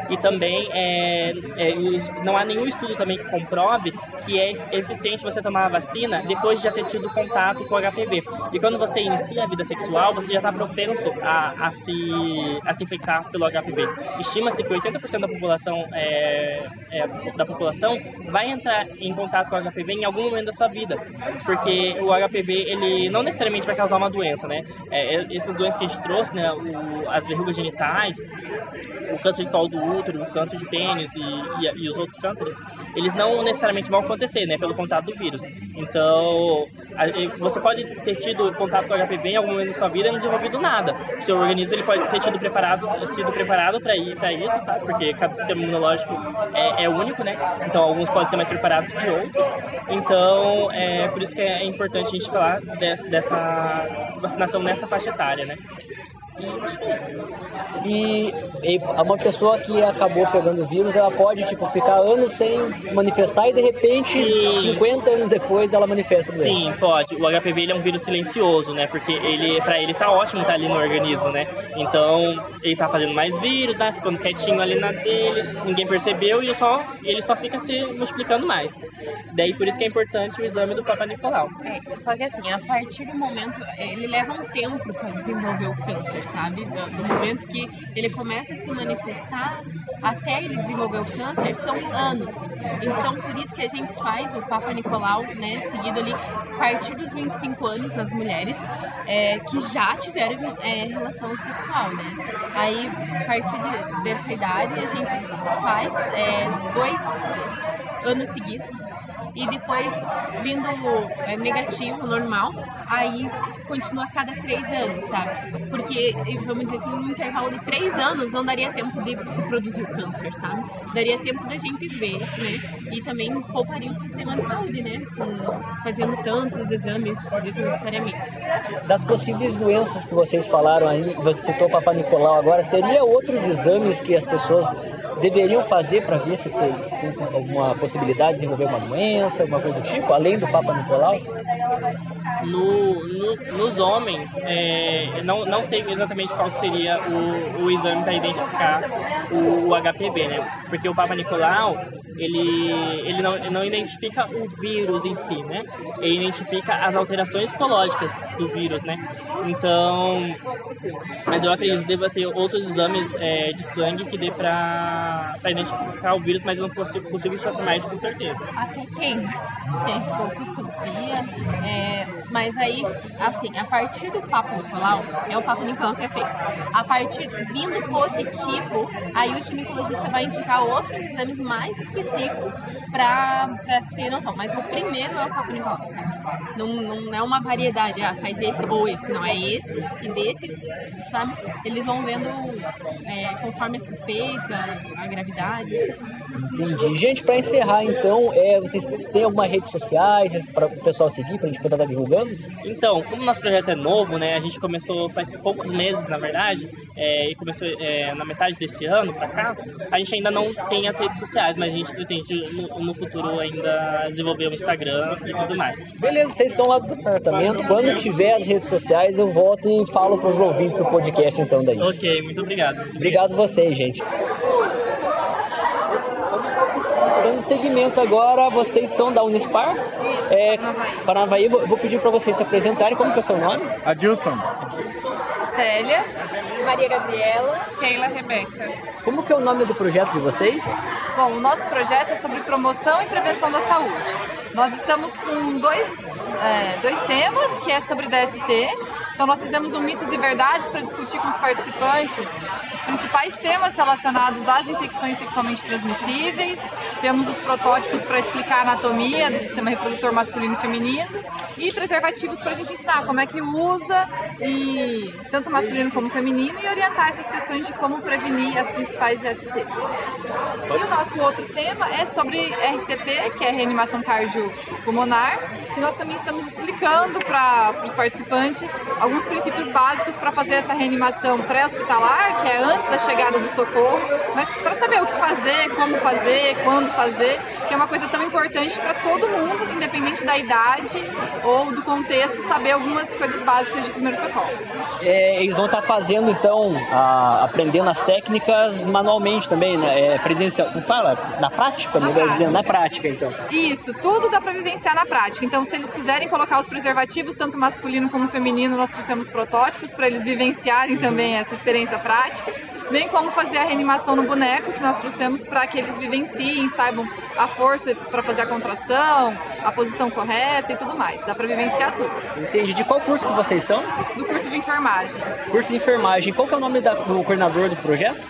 E também é, é, não há nenhum estudo também que comprove que é eficiente você tomar a vacina depois de já ter tido contato com o HPV. E quando você inicia a vida sexual, você já está propenso a, a, se, a se infectar pelo HPV. Estima-se que 80% da população, é, é, da população vai entrar em contato com o HPV em algum momento da sua vida. Porque o HPV, ele não necessariamente vai causar uma doença, né? É, é, essas doenças que a gente trouxe, né? O, as verrugas genitais, o câncer de colo do útero, o câncer de pênis e, e, e os outros cânceres, eles não necessariamente vão acontecer, né, pelo contato do vírus. Então, você pode ter tido contato com HPV em algum momento da sua vida e não desenvolvido nada. O seu organismo ele pode ter tido preparado, sido preparado para isso, sabe? Porque cada sistema imunológico é, é único, né? Então, alguns podem ser mais preparados que outros. Então, é por isso que é importante a gente falar de- dessa vacinação nessa faixa etária, né? E, e uma pessoa que acabou pegando o vírus, ela pode, tipo, ficar anos sem manifestar e de repente, Sim. 50 anos depois, ela manifesta a doença. Sim, pode. O HPV ele é um vírus silencioso, né? Porque ele, pra ele tá ótimo estar ali no organismo, né? Então, ele tá fazendo mais vírus, né? Ficando quietinho ali na dele, ninguém percebeu e só, ele só fica se multiplicando mais. Daí por isso que é importante o exame do Papa Nicolau. É, só que assim, a partir do momento, ele leva um tempo para desenvolver o câncer. Sabe? Do, momento que ele começa a se manifestar até ele desenvolver o câncer são anos. Então, por isso que a gente faz o Papa Nicolau, né, seguido ali a partir dos 25 anos nas mulheres é, que já tiveram é, relação sexual, né? Aí, a partir de- dessa idade, a gente faz é, dois anos seguidos e depois vindo é, negativo, normal, aí continua a cada três anos, sabe? Porque, vamos dizer assim, no intervalo de três anos não daria tempo de se produzir o câncer, sabe? Daria tempo da gente ver, né? E também pouparia o sistema de saúde, né? Fazendo tantos exames desnecessariamente. Das possíveis doenças que vocês falaram aí, você citou Papa Nicolau agora, teria outros exames que as pessoas deveriam fazer para ver se tem, se tem alguma possibilidade de desenvolver uma doença, alguma coisa do tipo, além do Papa Nicolau? No, no- nos homens, é, não, não sei exatamente qual seria o, o exame para identificar o, o HPV, né? Porque o Papa Nicolau, ele, ele, não, ele não identifica o vírus em si, né? Ele identifica as alterações histológicas do vírus, né? Então, mas eu acredito que deva ter outros exames é, de sangue que dê para identificar o vírus, mas eu não consigo, consigo afirmar isso com certeza. Até quem? Tem colposcopia, é, mas aí, assim, a partir do Papa Nicolau, é o Papa Nicolau que é feito. A partir, vindo positivo, aí o ginecologista vai indicar outros exames mais específicos pra ter noção. Mas o primeiro é o Papa Nicolau. Não, não é uma variedade, ah, faz esse ou esse. Não, é esse e desse, sabe? Eles vão vendo é, conforme a suspeita, a gravidade. Entendi. Gente, para encerrar então, é, vocês têm alguma rede sociais para o pessoal seguir, para a gente poder estar divulgando? Então, como o nosso projeto é novo, né? A gente começou faz poucos meses, na verdade, é, e começou é, na metade desse ano pra cá. A gente ainda não tem as redes sociais, mas a gente pretende no, no futuro ainda desenvolver o Instagram e tudo mais. Beleza, vocês estão lá do departamento. Quando tiver as redes sociais, eu volto e falo para os ouvintes do podcast então daí. Ok, muito obrigado. Obrigado a vocês, gente. Dando seguimento agora, vocês são da Unispar? É, Paranavaí, vou, vou pedir para vocês se apresentarem. Como que é o seu nome? Adilson. Célia, Maria Gabriela, Keila Rebeca. Como que é o nome do projeto de vocês? Bom, o nosso projeto é sobre promoção e prevenção da saúde. Nós estamos com dois, é, dois temas, que é sobre DST. Então, nós fizemos um mitos e verdades para discutir com os participantes os principais temas relacionados às infecções sexualmente transmissíveis. Temos os protótipos para explicar a anatomia do sistema reprodutor masculino e feminino e preservativos para a gente ensinar como é que usa e tanto masculino como feminino e orientar essas questões de como prevenir as principais STs. E o nosso outro tema é sobre RCP, que é reanimação cardiopulmonar, que nós também estamos explicando para os participantes alguns princípios básicos para fazer essa reanimação pré-hospitalar, que é antes da chegada do socorro, mas para saber o que fazer, como fazer, quando fazer, que é uma coisa tão importante para todo mundo, independente da idade ou do contexto, saber algumas coisas básicas de primeiros socorros. É, eles vão estar fazendo então, a- aprendendo as técnicas manualmente também, né? É, presencial. Como fala? Na prática, melhor dizendo, na prática então. Isso, tudo dá para vivenciar na prática. Então, se eles quiserem colocar os preservativos, tanto masculino como feminino, nós trouxemos protótipos para eles vivenciarem também essa experiência prática. Bem como fazer a reanimação no boneco, que nós trouxemos para que eles vivenciem, saibam a força para fazer a contração, a posição correta e tudo mais. Dá para vivenciar tudo. Entendi. De qual curso que vocês são? Do curso de enfermagem. Curso de enfermagem. Qual que é o nome da- do coordenador do projeto?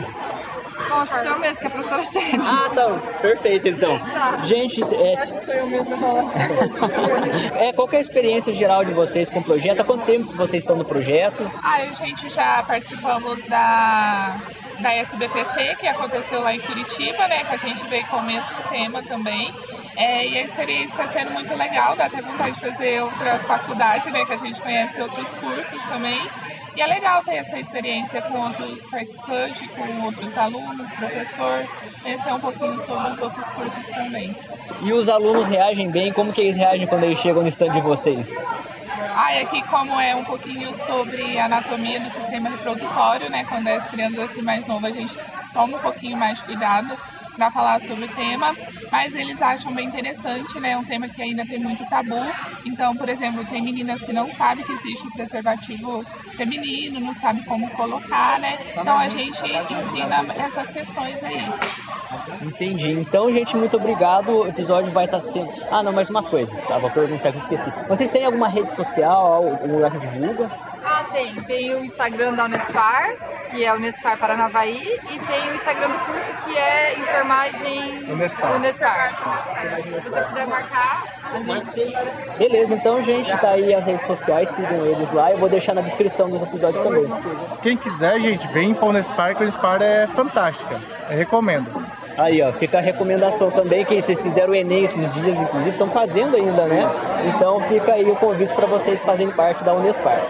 Acho que sou eu mesmo, que é a professora Sérgio. Ah, tá. Perfeito, então. Tá. Gente, é, Acho que sou eu mesmo, eu vou é, qual que é a experiência geral de vocês com o projeto? Há quanto tempo que vocês estão no projeto? Ah, a gente já participamos da, da SBPC, que aconteceu lá em Curitiba, né? Que a gente veio com o mesmo tema também. É, e a experiência está sendo muito legal, dá até vontade de fazer outra faculdade, né? Que a gente conhece outros cursos também. E é legal ter essa experiência com outros participantes, com outros alunos, professor, conhecer um pouquinho sobre os outros cursos também. E os alunos reagem bem? Como que eles reagem quando eles chegam no stand de vocês? Ah, e aqui como é um pouquinho sobre a anatomia do sistema reprodutório, né? Quando é as crianças assim mais novas, a gente toma um pouquinho mais de cuidado para falar sobre o tema, mas eles acham bem interessante, né? É um tema que ainda tem muito tabu. Então, por exemplo, tem meninas que não sabem que existe o preservativo feminino, não sabem como colocar, né? Então a gente ensina essas questões aí. Entendi. Então, gente, muito obrigado. O episódio vai estar sendo. Ah, não, mais uma coisa. Tá, vou perguntar que eu esqueci. Vocês têm alguma rede social, algum lugar que divulga? Ah, tem. Tem o Instagram da Unespar, que é Unespar Paranavaí, e tem o Instagram do curso, que é Enfermagem Unespar. Unespar. Se você puder marcar, a gente... Beleza, então, gente, tá aí as redes sociais, sigam eles lá. Eu vou deixar na descrição dos episódios também. Quem quiser, gente, vem para o Unespar, que a Unespar é fantástica. Eu recomendo. Aí, ó, fica a recomendação também, que vocês fizeram o Enem esses dias, inclusive, estão fazendo ainda, né? Então fica aí o convite para vocês fazerem parte da Unespar.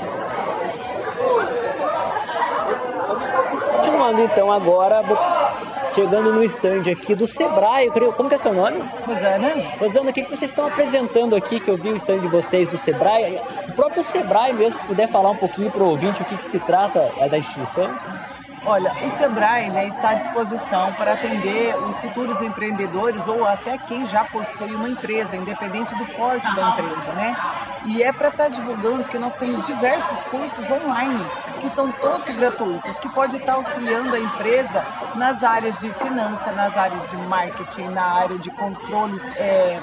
Então agora, chegando no stand aqui do Sebrae, creio, como que é seu nome? Rosana. Rosana, o que, que vocês estão apresentando aqui, que eu vi o stand de vocês do Sebrae? O próprio Sebrae mesmo, se puder falar um pouquinho para o ouvinte o que, que se trata é da instituição? Olha, o Sebrae né, está à disposição para atender os futuros empreendedores ou até quem já possui uma empresa, independente do porte da empresa, né? E é para estar divulgando que nós temos diversos cursos online, que são todos gratuitos, que pode estar auxiliando a empresa nas áreas de finança, nas áreas de marketing, na área de controles é,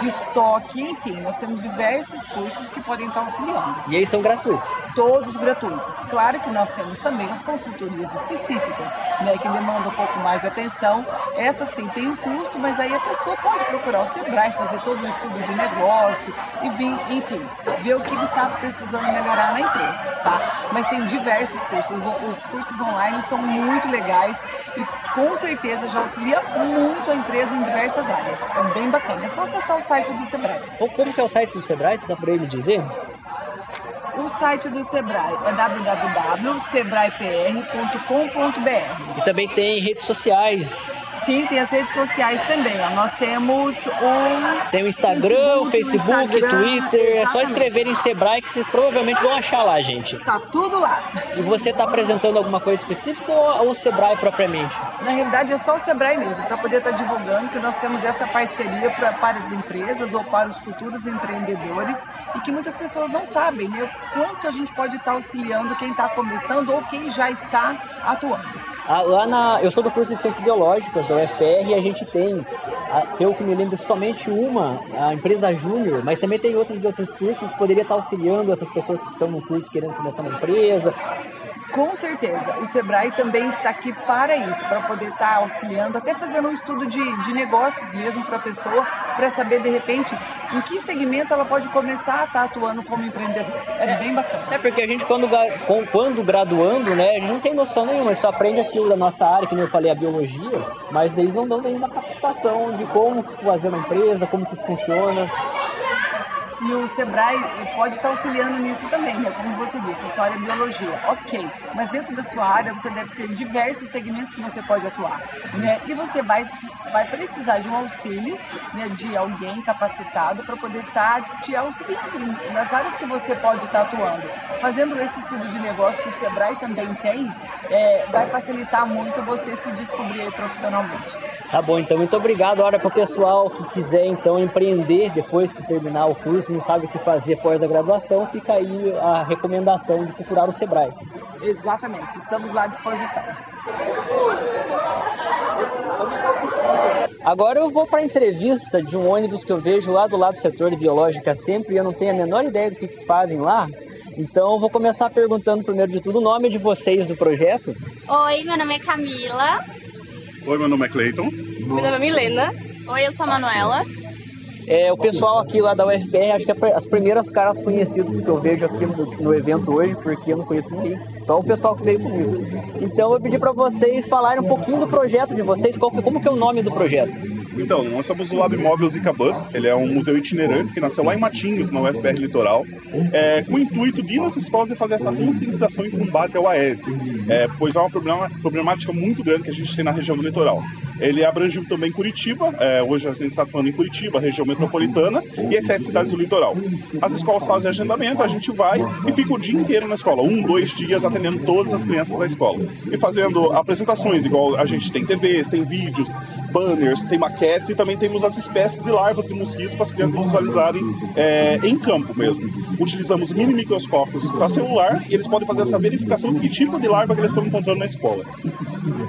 de estoque, enfim, nós temos diversos cursos que podem estar auxiliando. E aí são gratuitos? Todos gratuitos. Claro que nós temos também as específicas, né, que demandam um pouco mais de atenção. Essa sim tem um custo, mas aí a pessoa pode procurar o Sebrae, fazer todo um estudo de negócio e vir, enfim, ver o que ele está precisando melhorar na empresa, tá? Mas tem diversos cursos. O- Os cursos online são muito legais e com certeza já auxilia muito a empresa em diversas áreas. É bem bacana. É só acessar o site do Sebrae. Como que é o site do Sebrae? Você está por aí me dizer? O site do Sebrae é www.sebraepr.com.br. E também tem redes sociais. Sim, tem as redes sociais também. Nós temos o. Tem o Instagram, o Facebook, Instagram, Twitter. É só exatamente. escreverem Sebrae que vocês provavelmente vão achar lá, gente. Tá tudo lá. E você está apresentando alguma coisa específica ou o Sebrae propriamente? Na realidade, é só o Sebrae mesmo, para poder estar divulgando que nós temos essa parceria pra, para as empresas ou para os futuros empreendedores e que muitas pessoas não sabem né, o quanto a gente pode estar auxiliando quem está começando ou quem já está atuando. Lá na, eu sou do curso de Ciências Biológicas da UFPR e a gente tem, eu que me lembro, somente uma, a empresa Júnior, mas também tem outros de outros cursos, poderia estar auxiliando essas pessoas que estão no curso querendo começar uma empresa. Com certeza, o Sebrae também está aqui para isso, para poder estar auxiliando, até fazendo um estudo de, de negócios mesmo para a pessoa, para saber de repente em que segmento ela pode começar a estar atuando como empreendedor. É, bem bacana. É porque a gente quando, quando graduando, né, a gente não tem noção nenhuma, só aprende aquilo da nossa área, que nem eu falei, a biologia, mas eles não dão nenhuma capacitação de como fazer uma empresa, como que isso funciona. E o Sebrae pode estar auxiliando nisso também, né? Como você disse, a sua área é biologia. Ok, mas dentro da sua área você deve ter diversos segmentos que você pode atuar, né? E você vai, vai precisar de um auxílio, né? De alguém capacitado para poder estar te auxiliando nas áreas que você pode estar atuando. Fazendo esse estudo de negócio que o Sebrae também tem, é, vai facilitar muito você se descobrir profissionalmente. Tá bom, então muito obrigado. Olha, para o pessoal que quiser então empreender depois que terminar o curso, não sabe o que fazer após a graduação, fica aí a recomendação de procurar o Sebrae. Exatamente, estamos lá à disposição. Agora eu vou para a entrevista de um ônibus que eu vejo lá do lado do setor de biológica sempre e eu não tenho a menor ideia do que, que fazem lá. Então eu vou começar perguntando primeiro de tudo o nome de vocês do projeto. Oi, meu nome é Camila. Oi, meu nome é Cleiton. Meu nome é Milena. Oi, eu sou a Manuela. É, o pessoal aqui lá da UFPR, acho que é as primeiras caras conhecidas que eu vejo aqui no, no evento hoje, porque eu não conheço ninguém, só o pessoal que veio comigo. Então eu pedi para vocês falarem um pouquinho do projeto de vocês, qual como que é o nome do projeto? Então, nós somos o Lab Móvel Zika Bus. Ele é um museu itinerante que nasceu lá em Matinhos, na UFR Litoral, é, com o intuito de ir nas escolas e fazer essa conscientização e combate ao Aedes, é, pois é uma problemática muito grande que a gente tem na região do litoral. Ele abrangiu também Curitiba, é, hoje a gente está falando em Curitiba, região metropolitana, e as sete cidades do litoral. As escolas fazem agendamento, a gente vai e fica o dia inteiro na escola, um, dois dias atendendo todas as crianças da escola. E fazendo apresentações, igual a gente tem TVs, tem vídeos, banners, tem maquetes e também temos as espécies de larvas de mosquito para as crianças visualizarem é, em campo mesmo. Utilizamos mini microscópios para celular e eles podem fazer essa verificação de que tipo de larva que eles estão encontrando na escola.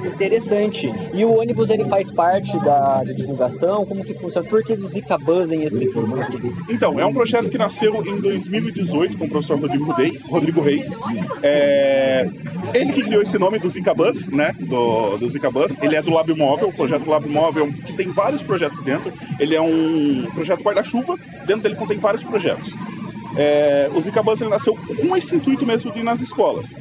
Interessante. E o ônibus ele faz parte da, da divulgação? Como que funciona? Por que do Zika Buzz em específico? Então, é um projeto que nasceu em 2018 com o professor Rodrigo, Dei, Rodrigo Reis. É... Ele que criou esse nome do Zika Bus, né? Do, do Zika Bus. Ele é do Lab Móvel, o projeto Lab Móvel, que tem vários projetos dentro. Ele é um projeto guarda-chuva, dentro dele contém vários projetos. É... O Zika ele nasceu com esse intuito mesmo de ir nas escolas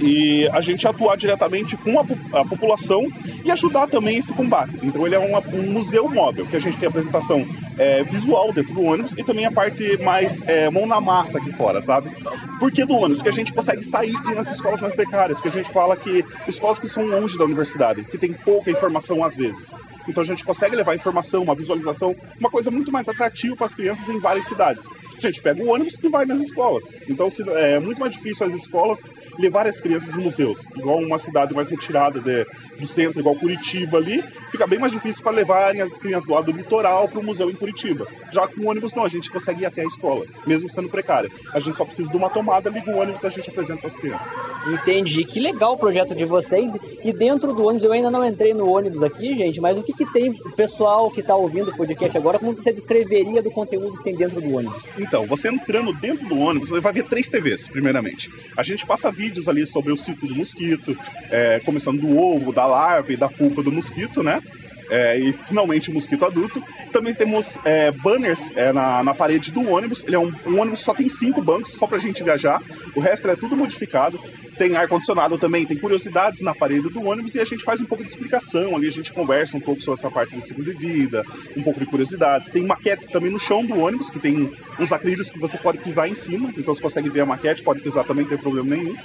e a gente atuar diretamente com a, a, população e ajudar também esse combate. Então ele é uma, um museu móvel, que a gente tem apresentação é, visual dentro do ônibus e também a parte mais é, mão na massa aqui fora, sabe? Por que do ônibus? Que a gente consegue sair ir nas escolas mais precárias, que a gente fala que escolas que são longe da universidade, que tem pouca informação às vezes. Então a gente consegue levar informação, uma visualização, uma coisa muito mais atrativa para as crianças em várias cidades. A gente pega o ônibus e vai nas escolas. Então é muito mais difícil as escolas levar as crianças nos museus. Igual uma cidade mais retirada de, do centro, igual Curitiba ali, fica bem mais difícil para levarem as crianças do lado do litoral para o museu em Curitiba. Já com o ônibus não, a gente consegue ir até a escola, mesmo sendo precária. A gente só precisa de uma tomada, liga o ônibus e a gente apresenta para as crianças. Entendi. Que legal o projeto de vocês. E dentro do ônibus, eu ainda não entrei no ônibus aqui, gente, mas o que, que tem o pessoal que está ouvindo o podcast agora, como você descreveria do conteúdo que tem dentro do ônibus? Então, você entrando dentro do ônibus, você vai ver três TVs, primeiramente. A gente passa vídeos ali sobre o ciclo do mosquito, é, começando do ovo, da larva e da pulpa do mosquito, né? É, e finalmente o mosquito adulto. Também temos é, banners é, na, na parede do ônibus. Ele é um, um ônibus só tem cinco bancos, só pra gente viajar. O resto é tudo modificado. Tem ar-condicionado também, tem curiosidades na parede do ônibus e a gente faz um pouco de explicação ali, a gente conversa um pouco sobre essa parte do ciclo de vida, um pouco de curiosidades. Tem maquetes também no chão do ônibus, que tem uns acrílicos que você pode pisar em cima, então você consegue ver a maquete, pode pisar também, não tem problema nenhum.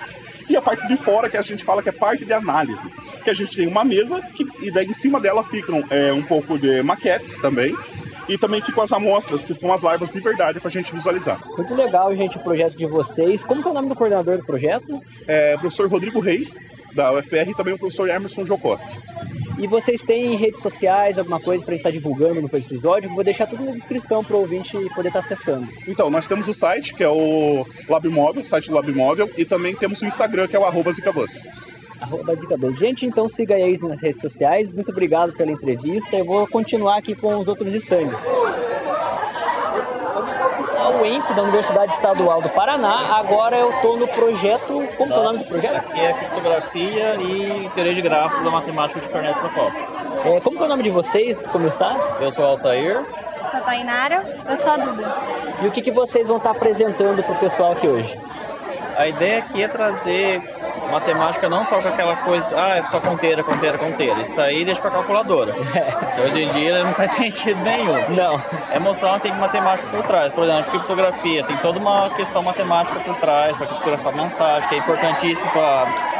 E a parte de fora, que a gente fala que é parte de análise, que a gente tem uma mesa que, e daí em cima dela ficam é, um pouco de maquetes também, e também ficam as amostras, que são as larvas de verdade para a gente visualizar. Muito legal, gente, o projeto de vocês. Como é o nome do coordenador do projeto? É professor Rodrigo Reis, da UFPR, e também o professor Emerson Jokoski. E vocês têm redes sociais, alguma coisa para a gente estar tá divulgando no episódio? Vou deixar tudo na descrição para o ouvinte poder estar tá acessando. Então, nós temos o site, que é o LabMóvel, o site do LabMóvel, e também temos o Instagram, que é o arroba Zicabus. Arroba Zicabus. Gente, então siga aí nas redes sociais. Muito obrigado pela entrevista. Eu vou continuar aqui com os outros estandes o INPE da Universidade Estadual do Paraná. Agora eu estou no projeto. Como é o nome do projeto? Aqui é criptografia e teoria de gráficos da matemática de Corneto Procópio. É, como é o nome de vocês, para começar? Eu sou o Altair. Eu sou a Tainara. Eu sou a Duda. E o que, que vocês vão estar apresentando para o pessoal aqui hoje? A ideia aqui é trazer matemática não só com aquela coisa, ah, é só conteira, conteira, conteira. Isso aí deixa pra calculadora. Hoje em dia não faz sentido nenhum. Não. É mostrar que tem matemática por trás. Por exemplo, criptografia, tem toda uma questão matemática por trás para criptografar mensagem, que é importantíssimo para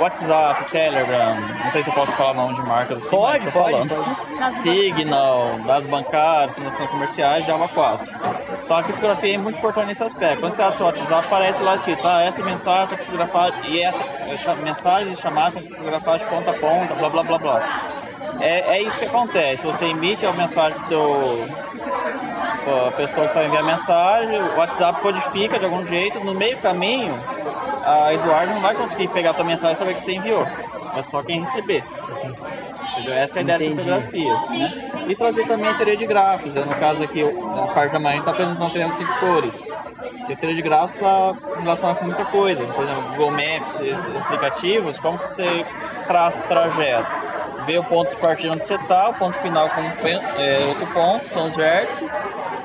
WhatsApp, Telegram, não sei se eu posso falar nome de marcas assim, pode, pode, falando. Pode. Signal, dados bancários, transações comerciais, Java 4. Então a criptografia é muito importante nesse aspecto. Quando você abre o seu WhatsApp, aparece lá escrito, ah, essa mensagem está criptografada e essa mensagem e chamadas são criptografadas de ponta a ponta, blá blá blá blá. É, é isso que acontece. Você emite a mensagem do teu a pessoa só envia a mensagem, o WhatsApp codifica de algum jeito, no meio caminho, a Eduardo não vai conseguir pegar a tua mensagem e saber que você enviou. É só quem receber. Entendeu? Essa é a ideia da fotografia. Né? E trazer também a teoria de gráficos. Né? No caso aqui, o parte da manhã está apresentando teoria de cinco cores. E a teoria de gráficos está relacionada com muita coisa. Por exemplo, Google Maps, esses aplicativos, como que você traça o trajeto. Vê o ponto de partida onde você está, o ponto final como é, outro ponto, são os vértices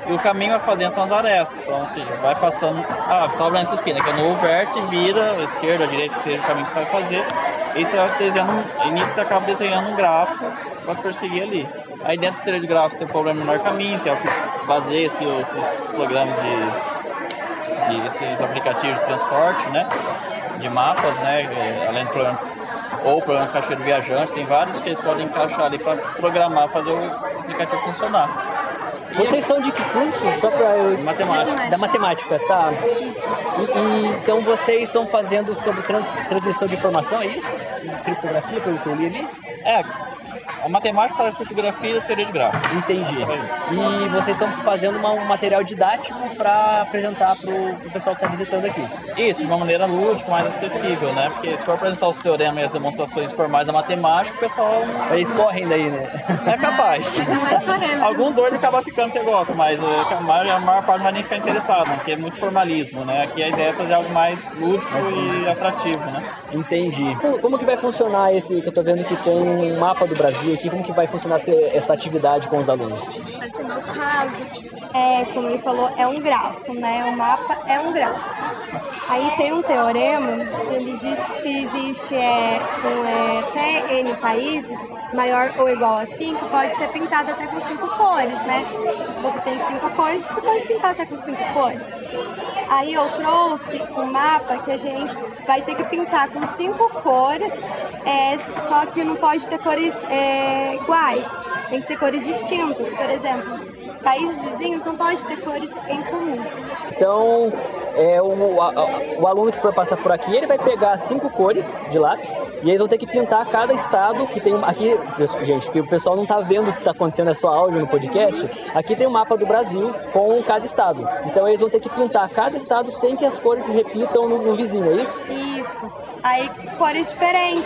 e o caminho vai fazendo são as arestas. Então, assim, vai passando. Ah, tá nessa esquina, que é no vértice, vira, a esquerda, a direita, seja o caminho que você vai fazer. E você vai desenhando, início você acaba desenhando um gráfico para perseguir ali. Aí dentro do teoria de gráficos tem o problema menor caminho, que é o que baseia esses, esses programas de, de esses aplicativos de transporte, né? De mapas, né? Além do programa ou programa caixeiro viajante, tem vários que eles podem encaixar ali para programar, fazer o aplicativo funcionar. Vocês são de que curso? Só para eu... Matemática. Da matemática, tá. E, e, então vocês estão fazendo sobre trans- transmissão de informação, é isso? Criptografia, pelo que eu li ali? É, matemática para a criptografia e teoria de gráficos. Entendi. E vocês estão fazendo uma- um material didático para apresentar para o pessoal que está visitando aqui. Isso, de uma maneira lúdica, mais acessível, né? Porque se for apresentar os teoremas e as demonstrações formais da matemática, o pessoal. Eles correm daí, né? É capaz. É capaz de correr mesmo. Algum doido acaba ficando que gosta, mas uh, a maior, a maior parte não vai nem ficar interessado, né? porque é muito formalismo, né? Aqui a ideia é fazer algo mais lúdico e atrativo, né? Entendi. Como, como que vai funcionar esse, que eu tô vendo que tem um mapa do Brasil como que vai funcionar essa atividade com os alunos? Mas no nosso é, como ele falou, é um gráfico, né? O mapa é um gráfico. Aí tem um teorema, ele diz que se existe é, com é, até N países, maior ou igual a 5, pode ser pintado até com cinco cores, né? Se você tem cinco cores, você pode pintar até com cinco cores. Aí eu trouxe um mapa que a gente vai ter que pintar com cinco cores, é, só que não pode ter cores é, iguais. Tem que ser cores distintas. Por exemplo, países vizinhos não pode ter cores em comum. Então, é, o, a- o aluno que for passar por aqui, ele vai pegar cinco cores de lápis e eles vão ter que pintar cada estado que tem. um, Aqui, gente, que o pessoal não tá vendo o que está acontecendo, é só áudio no podcast. Aqui tem o mapa do Brasil com cada estado. Então, eles vão ter que pintar cada estado sem que as cores se repitam no, no vizinho, é isso? Isso. Aí cores diferentes.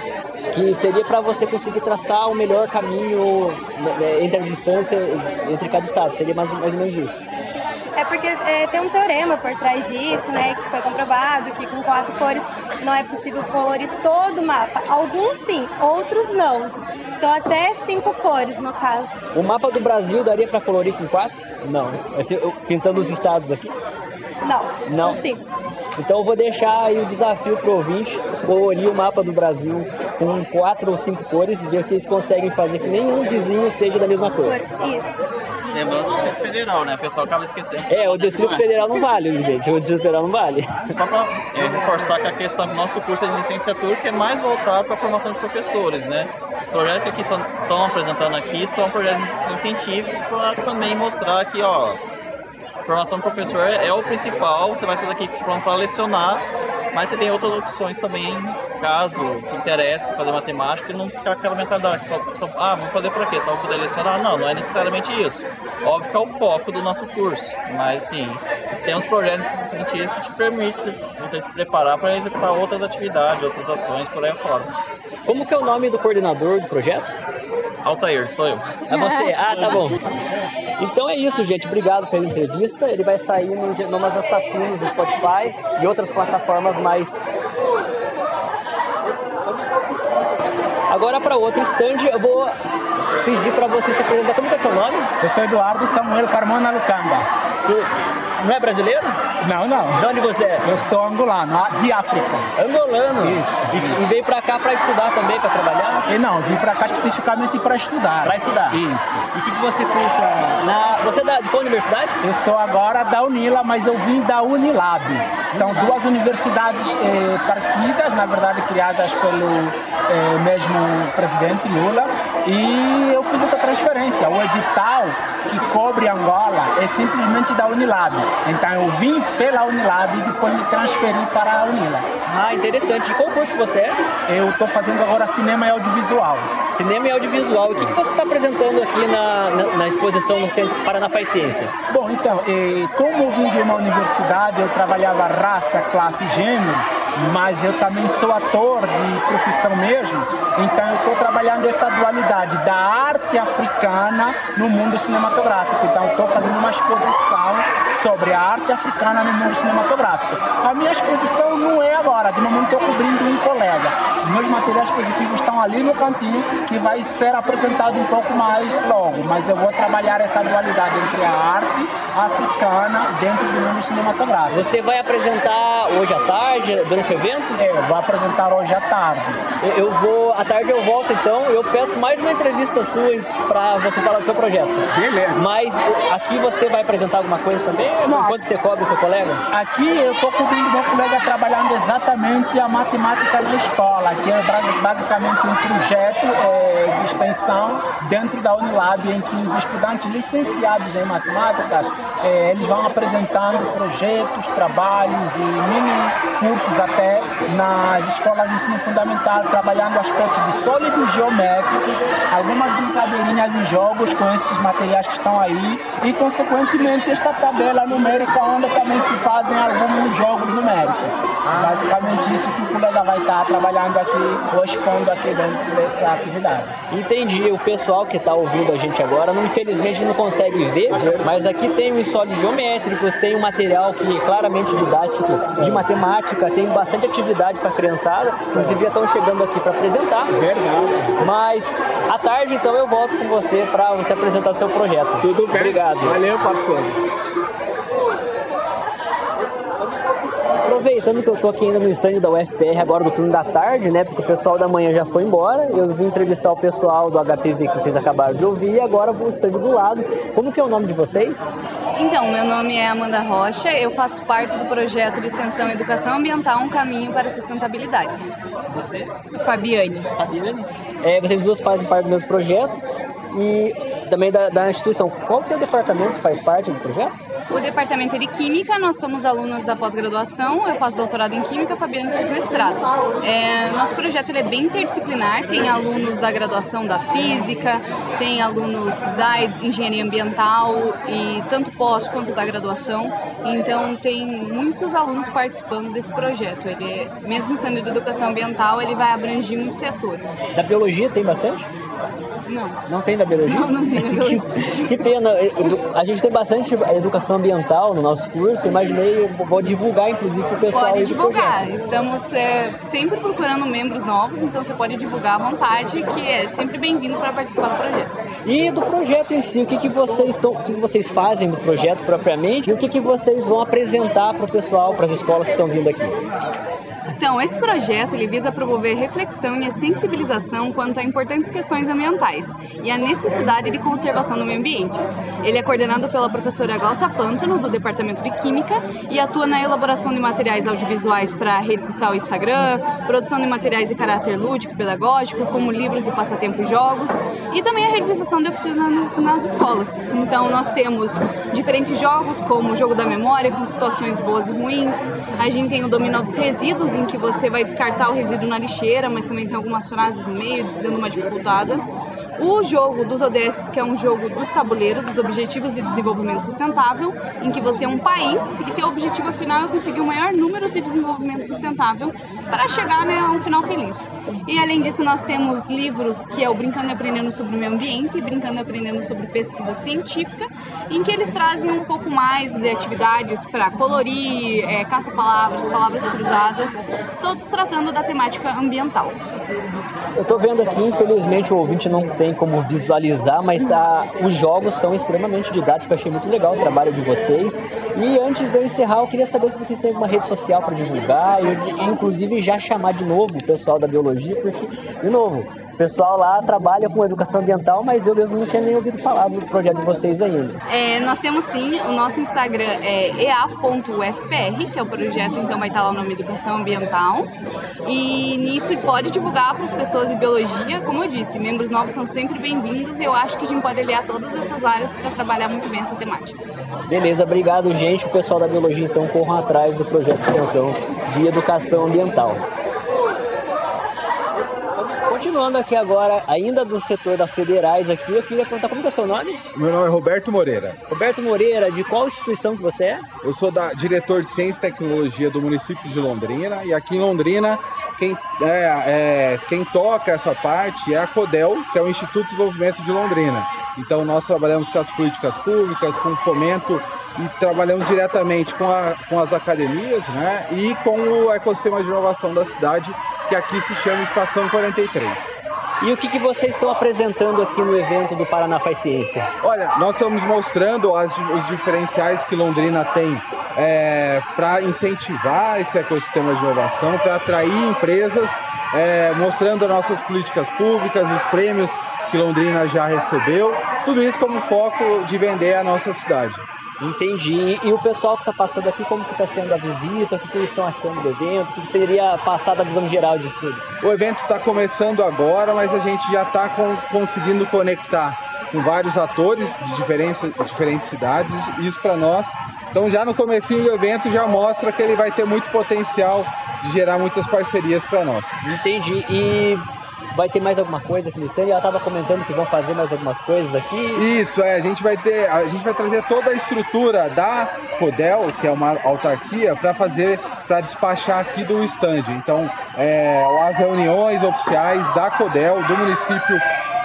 Que seria para você conseguir traçar o melhor caminho né, né, entre a distância entre cada estado. Seria mais, mais ou menos isso. É porque é, tem um teorema por trás disso, né? Que foi comprovado que com quatro cores não é possível colorir todo o mapa. Alguns sim, outros não. Então até cinco cores no caso. O mapa do Brasil daria para colorir com quatro? Não. Vai ser eu pintando os estados aqui? Não. Não. cinco. Então eu vou deixar aí o desafio pro ouvinte colorir o mapa do Brasil com quatro ou cinco cores e ver se eles conseguem fazer que nenhum vizinho seja da mesma cor. Isso. Lembrando do Distrito Federal, né? O pessoal acaba esquecendo. É, o Distrito Federal não vale, gente. O Distrito Federal não vale. Só para reforçar que a questão do nosso curso é de licenciatura, que é mais voltado para a formação de professores, né? Os projetos que aqui estão apresentando aqui são projetos científicos para também mostrar que, ó, formação de professor é o principal, você vai ser daqui pronto para lecionar, mas você tem outras opções também, caso te interesse fazer matemática e não ficar aquela mentalidade, só, só ah, vou fazer para quê? Só pra poder lecionar? Não, não é necessariamente isso. Óbvio que é o foco do nosso curso, mas sim, tem uns projetos científicos que te permitem você se preparar para executar outras atividades, outras ações por aí fora. Como que é o nome do coordenador do projeto? Altair, sou eu. É você? Ah, tá bom. Então é isso, gente. Obrigado pela entrevista. Ele vai sair no Genomas Assassinos no Spotify e outras plataformas mais. Agora para outro stand, eu vou pedir para você se apresentar. Como é seu nome? Eu sou Eduardo Samuel Carmona Lucamba. Não é brasileiro? Não, não. De onde você é? Eu sou angolano, de África. Angolano? Isso. E, e veio para cá para estudar também, para trabalhar? E não, vim para cá especificamente para estudar. Para estudar? Isso. E o que, que você cursa? Na... Você é da, de qual universidade? Eu sou agora da Unila, mas eu vim da Unilab. São duas universidades eh, parecidas, na verdade criadas pelo eh, mesmo presidente Lula. E eu fiz essa transferência. O edital que cobre Angola é simplesmente da Unilab. Então eu vim pela Unilab e depois me transferi para a Unila. Ah, interessante. De qual curso você é? Eu estou fazendo agora cinema e audiovisual. Cinema e audiovisual. O que, que você está apresentando aqui na, na, na exposição no Centro Paraná Faz Ciência? Bom, então, eh, como eu vim de uma universidade, eu trabalhava raça, classe e gênero, mas eu também sou ator de profissão mesmo, então eu estou trabalhando essa dualidade da arte africana no mundo cinematográfico. Então, estou fazendo uma exposição sobre a arte africana no mundo cinematográfico. A minha exposição não é agora, de momento estou cobrindo um colega. Meus materiais expositivos estão ali no cantinho, que vai ser apresentado um pouco mais logo, mas eu vou trabalhar essa dualidade entre a arte africana dentro do mundo cinematográfico. Você vai apresentar hoje à tarde, durante o evento? É, eu vou apresentar hoje à tarde. Eu- Eu vou, à tarde eu volto então, eu peço mais uma entrevista sua para você falar do seu projeto. Beleza. Mas aqui você vai apresentar alguma coisa também? Enquanto você cobre o seu colega? Aqui eu estou cobrindo meu colega trabalhando exatamente a matemática na escola, que é basicamente um projeto eh, de extensão dentro da Unilab, em que os estudantes licenciados em matemáticas eh, eles vão apresentando projetos, trabalhos e mini cursos até nas escolas de ensino fundamental, trabalhando aspectos de sólidos geométricos, algumas brincadeirinhas e jogos com esses materiais que estão aí e, consequentemente, esta tabela numérica onde também se fazem alguns jogos numéricos. Basicamente isso que o colega vai estar trabalhando aqui expondo aqui dentro dessa atividade. Entendi. O pessoal que está ouvindo a gente agora, infelizmente não consegue ver, mas aqui tem os sólidos geométricos, tem um material que é claramente didático de matemática, tem bastante atividade para a criançada. Inclusive estão chegando aqui para apresentar. Verdade. Mas à tarde então eu volto com você para você apresentar seu projeto. Tudo bem. Obrigado. Valeu, parceiro. Aproveitando que eu tô aqui ainda no stand da UFPR agora do turno da tarde, né? Porque o pessoal da manhã já foi embora. Eu vim entrevistar o pessoal do HPV que vocês acabaram de ouvir e agora vou stand do lado. Como que é o nome de vocês? Então, meu nome é Amanda Rocha, eu faço parte do projeto de extensão e educação ambiental Um Caminho para a Sustentabilidade. Você? Fabiane. Fabiane. É, vocês duas fazem parte do mesmo projeto e também da, da instituição. Qual que é o departamento que faz parte do projeto? O departamento é de Química, nós somos alunos da pós-graduação, eu faço doutorado em Química, a Fabiane faz mestrado. É, nosso projeto ele é bem interdisciplinar, tem alunos da graduação da Física, tem alunos da Engenharia Ambiental, e tanto pós quanto da graduação, então tem muitos alunos participando desse projeto. Ele, mesmo sendo de Educação Ambiental, ele vai abranger muitos setores. Da biologia tem bastante? Não. Não tem da biologia? Não, não tem da biologia. que, pena. A gente tem bastante educação ambiental no nosso curso. Imaginei, eu vou divulgar inclusive para o pessoal. Pode divulgar. Estamos é, sempre procurando membros novos, então você pode divulgar à vontade, que é sempre bem-vindo para participar do projeto. E do projeto em si, o que, que vocês estão, o que que vocês fazem do projeto propriamente e o que, que vocês vão apresentar para o pessoal, para as escolas que estão vindo aqui? Então, esse projeto ele visa promover reflexão e a sensibilização quanto a importantes questões ambientais e a necessidade de conservação do meio ambiente. Ele é coordenado pela professora Glaucia Pântano, do Departamento de Química, e atua na elaboração de materiais audiovisuais para a rede social Instagram, produção de materiais de caráter lúdico e pedagógico, como livros de passatempo e jogos, e também a realização de oficinas nas escolas. Então, nós temos diferentes jogos, como o jogo da memória, com situações boas e ruins. A gente tem o dominó dos resíduos, que você vai descartar o resíduo na lixeira, mas também tem algumas frases no meio, dando uma dificultada. O jogo dos ODS, que é um jogo do tabuleiro, dos Objetivos de Desenvolvimento Sustentável, em que você é um país e o objetivo final é conseguir o maior número de desenvolvimento sustentável para chegar né, a um final feliz. E além disso, nós temos livros que é o Brincando e Aprendendo sobre o Meio Ambiente Brincando e Aprendendo sobre Pesquisa Científica, em que eles trazem um pouco mais de atividades para colorir, é, caça-palavras, palavras cruzadas, todos tratando da temática ambiental. Eu tô vendo aqui, infelizmente o ouvinte não tem como visualizar, mas tá, os jogos são extremamente didáticos, eu achei muito legal o trabalho de vocês. E antes de eu encerrar, eu queria saber se vocês têm alguma rede social para divulgar e, inclusive já chamar de novo o pessoal da biologia, porque, de novo, o pessoal lá trabalha com educação ambiental, mas eu mesmo não tinha nem ouvido falar do projeto de vocês ainda. É, nós temos sim, o nosso Instagram é ea.ufpr, que é o projeto, então vai estar lá o nome Educação Ambiental. E nisso pode divulgar para as pessoas de biologia, como eu disse, membros novos são sempre bem-vindos e eu acho que a gente pode aliar todas essas áreas para trabalhar muito bem essa temática. Beleza, obrigado, gente. O pessoal da biologia, então, corram atrás do projeto de extensão de educação ambiental. Continuando aqui agora, ainda do setor das federais aqui, eu queria perguntar como que é o seu nome? Meu nome é Roberto Moreira. Roberto Moreira, de qual instituição que você é? Eu sou da diretor de Ciência e Tecnologia do município de Londrina e aqui em Londrina quem, é, é, quem toca essa parte é a CODEL, que é o Instituto de Desenvolvimento de Londrina. Então nós trabalhamos com as políticas públicas, com o fomento e trabalhamos diretamente com, a, com as academias né, e com o ecossistema de inovação da cidade, que aqui se chama Estação 43. E o que, que vocês estão apresentando aqui no evento do Paraná Faz Ciência? Olha, nós estamos mostrando as- os diferenciais que Londrina tem para incentivar esse ecossistema de inovação, para atrair empresas, é, mostrando as nossas políticas públicas, os prêmios que Londrina já recebeu, tudo isso como foco de vender a nossa cidade. Entendi. E, e o pessoal que está passando aqui, como que está sendo a visita? O que, que eles estão achando do evento? O que, que você teria passado a visão geral disso tudo? O evento está começando agora, mas a gente já está conseguindo conectar com vários atores de diferentes, diferentes cidades. Isso para nós. Então já no comecinho do evento já mostra que ele vai ter muito potencial de gerar muitas parcerias para nós. Entendi. E vai ter mais alguma coisa aqui no stand? Ela estava comentando que vão fazer mais algumas coisas aqui. Isso, é, a gente vai ter, a gente vai trazer toda a estrutura da Codel, que é uma autarquia, para fazer, para despachar aqui do stand. Então, é, as reuniões oficiais da Codel, do município,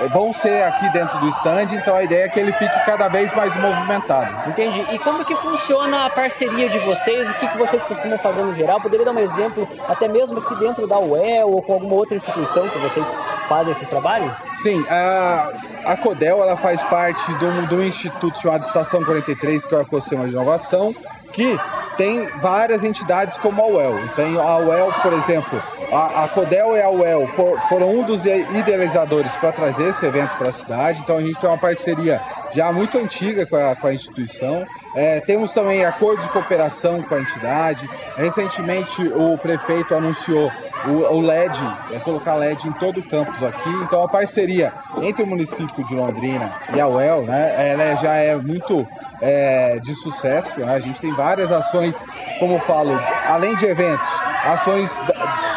vão ser aqui dentro do stand, então a ideia é que ele fique cada vez mais movimentado. Entendi. E como que funciona a parceria de vocês? O que, que vocês costumam fazer no geral? Poderia dar um exemplo, até mesmo aqui dentro da UEL ou com alguma outra instituição que vocês fazem esses trabalhos? Sim, a, a Codel ela faz parte do, do instituto chamado Estação 43, que é o ecossistema de inovação, que tem várias entidades como a UEL. Tem a UEL, por exemplo, a, a Codel e a UEL for, foram um dos idealizadores para trazer esse evento para a cidade, então a gente tem uma parceria já muito antiga com a, com a instituição. É, temos também acordo de cooperação com a entidade. Recentemente o prefeito anunciou o, o LED, é colocar LED em todo o campus aqui. Então a parceria entre o município de Londrina e a UEL, né, ela já é muito é, de sucesso. Né? A gente tem várias ações, como eu falo, além de eventos, ações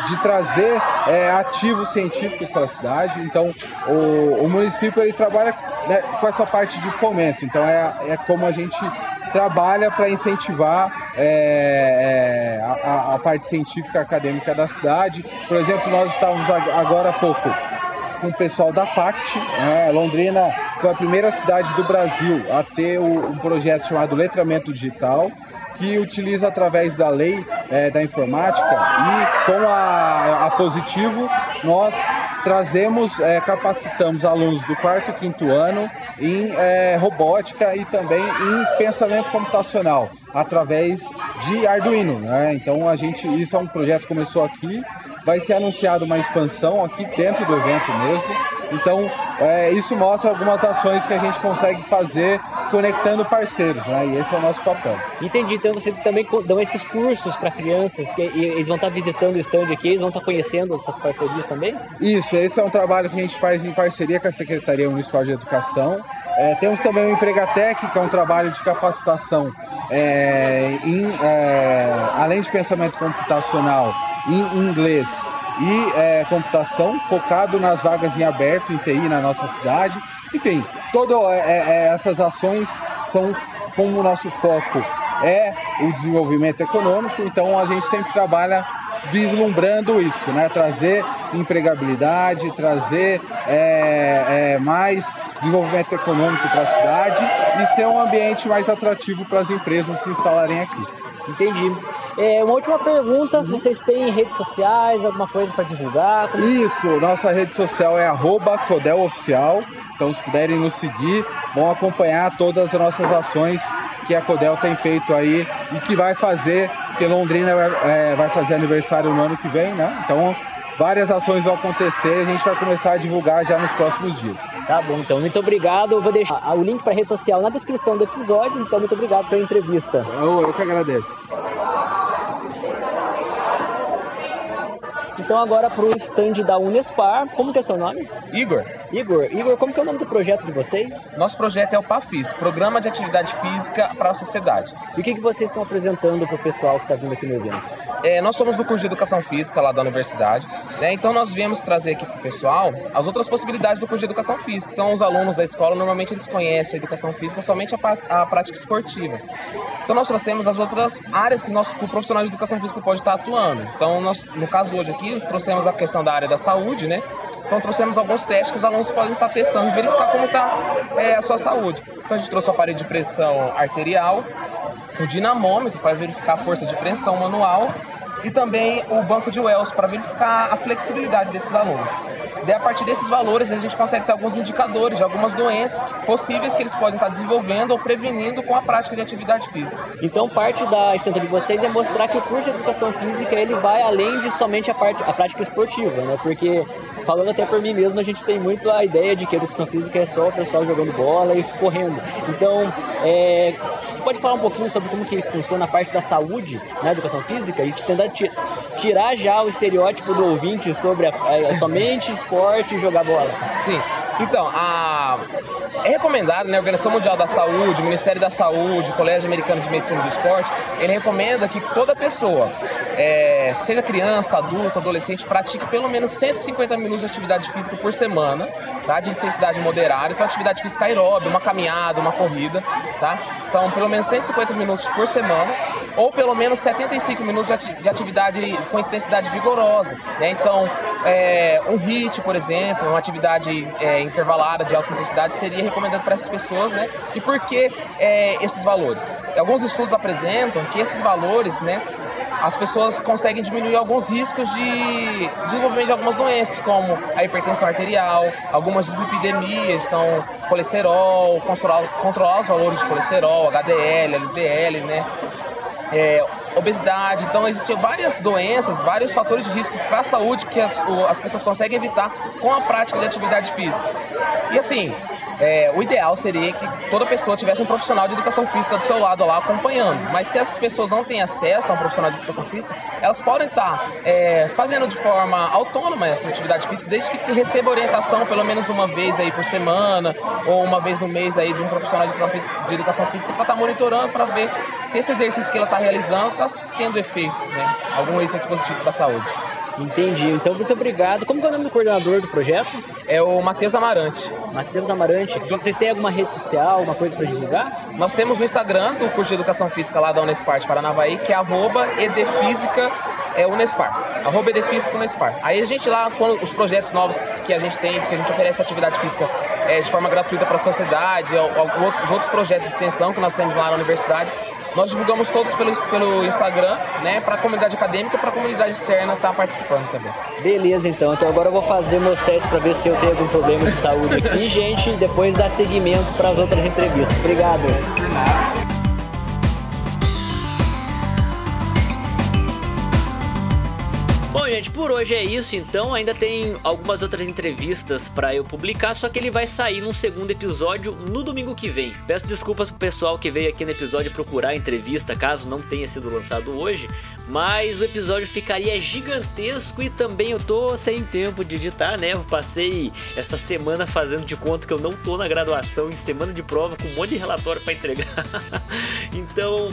de trazer é, ativos científicos para a cidade. Então o, o município ele trabalha né, com essa parte de fomento. Então é, é como a gente trabalha para incentivar é, é, a, a, parte científica acadêmica da cidade. Por exemplo, nós estávamos agora há pouco com o pessoal da PACT. Né? Londrina foi a primeira cidade do Brasil a ter o, um projeto chamado Letramento Digital, que utiliza através da lei é, da informática e com a, a Positivo nós trazemos, é, capacitamos alunos do quarto e quinto ano em é, robótica e também em pensamento computacional através de Arduino. Né? Então a gente, isso é um projeto que começou aqui, vai ser anunciado uma expansão aqui dentro do evento mesmo. Então é, isso mostra algumas ações que a gente consegue fazer conectando parceiros, né? E esse é o nosso papel. Entendi. Então você também dão esses cursos para crianças que eles vão estar visitando o stand aqui, eles vão estar conhecendo essas parcerias também? Isso, esse é um trabalho que a gente faz em parceria com a Secretaria Municipal de Educação. É, temos também o Empregatec, que é um trabalho de capacitação é, em, é, além de pensamento computacional em inglês e é, computação, focado nas vagas em aberto, em TI na nossa cidade. Enfim, todas é, essas ações são como o nosso foco é o desenvolvimento econômico, então a gente sempre trabalha vislumbrando isso, né? Trazer empregabilidade, trazer é, é, mais desenvolvimento econômico para a cidade e ser um ambiente mais atrativo para as empresas se instalarem aqui. Entendi. É, uma última pergunta, se vocês têm redes sociais, alguma coisa para divulgar? Como... Isso, nossa rede social é codeloficial, então se puderem nos seguir, vão acompanhar todas as nossas ações que a Codel tem feito aí e que vai fazer, porque Londrina é, vai fazer aniversário no ano que vem, né? Então várias ações vão acontecer e a gente vai começar a divulgar já nos próximos dias. Tá bom, então muito obrigado. Eu vou deixar o link para a rede social na descrição do episódio, então muito obrigado pela entrevista. Eu, eu que agradeço. Então agora para o stand da Unespar, como que é seu nome? Igor. Igor, Igor, como que é o nome do projeto de vocês? Nosso projeto é o PAFIS, Programa de Atividade Física para a Sociedade. E o que, que vocês estão apresentando para o pessoal que está vindo aqui no evento? É, nós somos do curso de Educação Física lá da universidade, né? então nós viemos trazer aqui para o pessoal as outras possibilidades do curso de Educação Física. Então os alunos da escola normalmente eles conhecem a Educação Física somente a, a prática esportiva. Então nós trouxemos as outras áreas que, nosso, que o profissional de Educação Física pode estar atuando. Então nós, no caso hoje aqui, trouxemos a questão da área da saúde, né? Então trouxemos alguns testes que os alunos podem estar testando e verificar como está é, a sua saúde. Então a gente trouxe o aparelho de pressão arterial, o dinamômetro para verificar a força de pressão manual e também o banco de Wells para verificar a flexibilidade desses alunos. Daí, a partir desses valores, a gente consegue ter alguns indicadores de algumas doenças possíveis que eles podem estar desenvolvendo ou prevenindo com a prática de atividade física. Então, parte da extensão de vocês é mostrar que o curso de educação física ele vai além de somente a parte a prática esportiva, né? Porque falando até por mim mesmo, a gente tem muito a ideia de que a educação física é só o pessoal jogando bola e correndo. Então, é, você pode falar um pouquinho sobre como que funciona a parte da saúde na educação física e tentar ti- tirar já o estereótipo do ouvinte sobre a, a- somente esporte e jogar bola? Sim. Então, a... é recomendado, né, a Organização Mundial da Saúde, o Ministério da Saúde, o Colégio Americano de Medicina do Esporte, ele recomenda que toda pessoa, é, seja criança, adulto, adolescente, pratique pelo menos 150 minutos de atividade física por semana, tá? De intensidade moderada. Então, atividade física aeróbica, uma caminhada, uma corrida, tá? Então, pelo menos 150 minutos por semana ou pelo menos 75 minutos de ati- de atividade com intensidade vigorosa, né? Então, é, um HIIT, por exemplo, uma atividade é, intervalada de alta intensidade seria recomendado para essas pessoas, né? E por que é, esses valores? Alguns estudos apresentam que esses valores, né? As pessoas conseguem diminuir alguns riscos de desenvolvimento de algumas doenças, como a hipertensão arterial, algumas dislipidemias, então colesterol, controlar, controlar os valores de colesterol, HDL, LDL, né? é, obesidade. Então, existem várias doenças, vários fatores de risco para a saúde que as, as pessoas conseguem evitar com a prática de atividade física. E assim, é, o ideal seria que toda pessoa tivesse um profissional de educação física do seu lado lá acompanhando. Mas se essas pessoas não têm acesso a um profissional de educação física, elas podem estar é, fazendo de forma autônoma essa atividade física, desde que receba orientação pelo menos uma vez aí por semana ou uma vez no mês aí de um profissional de educação física, para estar monitorando para ver se esse exercício que ela está realizando está tendo efeito, né? Algum efeito positivo para a saúde. Entendi. Então, muito obrigado. Como é o nome do coordenador do projeto? É o Matheus Amarante. Matheus Amarante. Vocês têm alguma rede social, alguma coisa para divulgar? Nós temos o Instagram do curso de Educação Física lá da Unespar de Paranavaí, que é arroba edfísica é, Unespar. Arroba Unespar. Aí a gente lá, quando os projetos novos que a gente tem, que a gente oferece atividade física é, de forma gratuita para a sociedade, ou, ou outros, os outros projetos de extensão que nós temos lá na universidade, nós divulgamos todos pelo, pelo Instagram, né, para a comunidade acadêmica para a comunidade externa estar participando também. Beleza, então. Então agora eu vou fazer meus testes para ver se eu tenho algum problema de saúde aqui, gente, e depois dar seguimento para as outras entrevistas. Obrigado. Gente, por hoje é isso. Então, ainda tem algumas outras entrevistas pra eu publicar, só que ele vai sair num segundo episódio no domingo que vem. Peço desculpas pro pessoal que veio aqui no episódio procurar a entrevista, caso não tenha sido lançado hoje, mas o episódio ficaria gigantesco e também eu tô sem tempo de editar, né? Eu passei essa semana fazendo de conta que eu não tô na graduação, em semana de prova, com um monte de relatório pra entregar. então,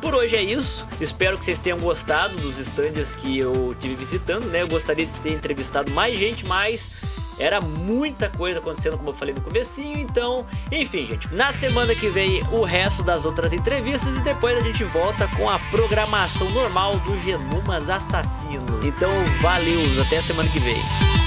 por hoje é isso. Espero que vocês tenham gostado dos stands que eu tive visitando, né? Eu gostaria de ter entrevistado mais gente, mas era muita coisa acontecendo, como eu falei no comecinho. Então, enfim, gente, na semana que vem o resto das outras entrevistas e depois a gente volta com a programação normal do Genomas Assassinos. Então, valeu, até a semana que vem.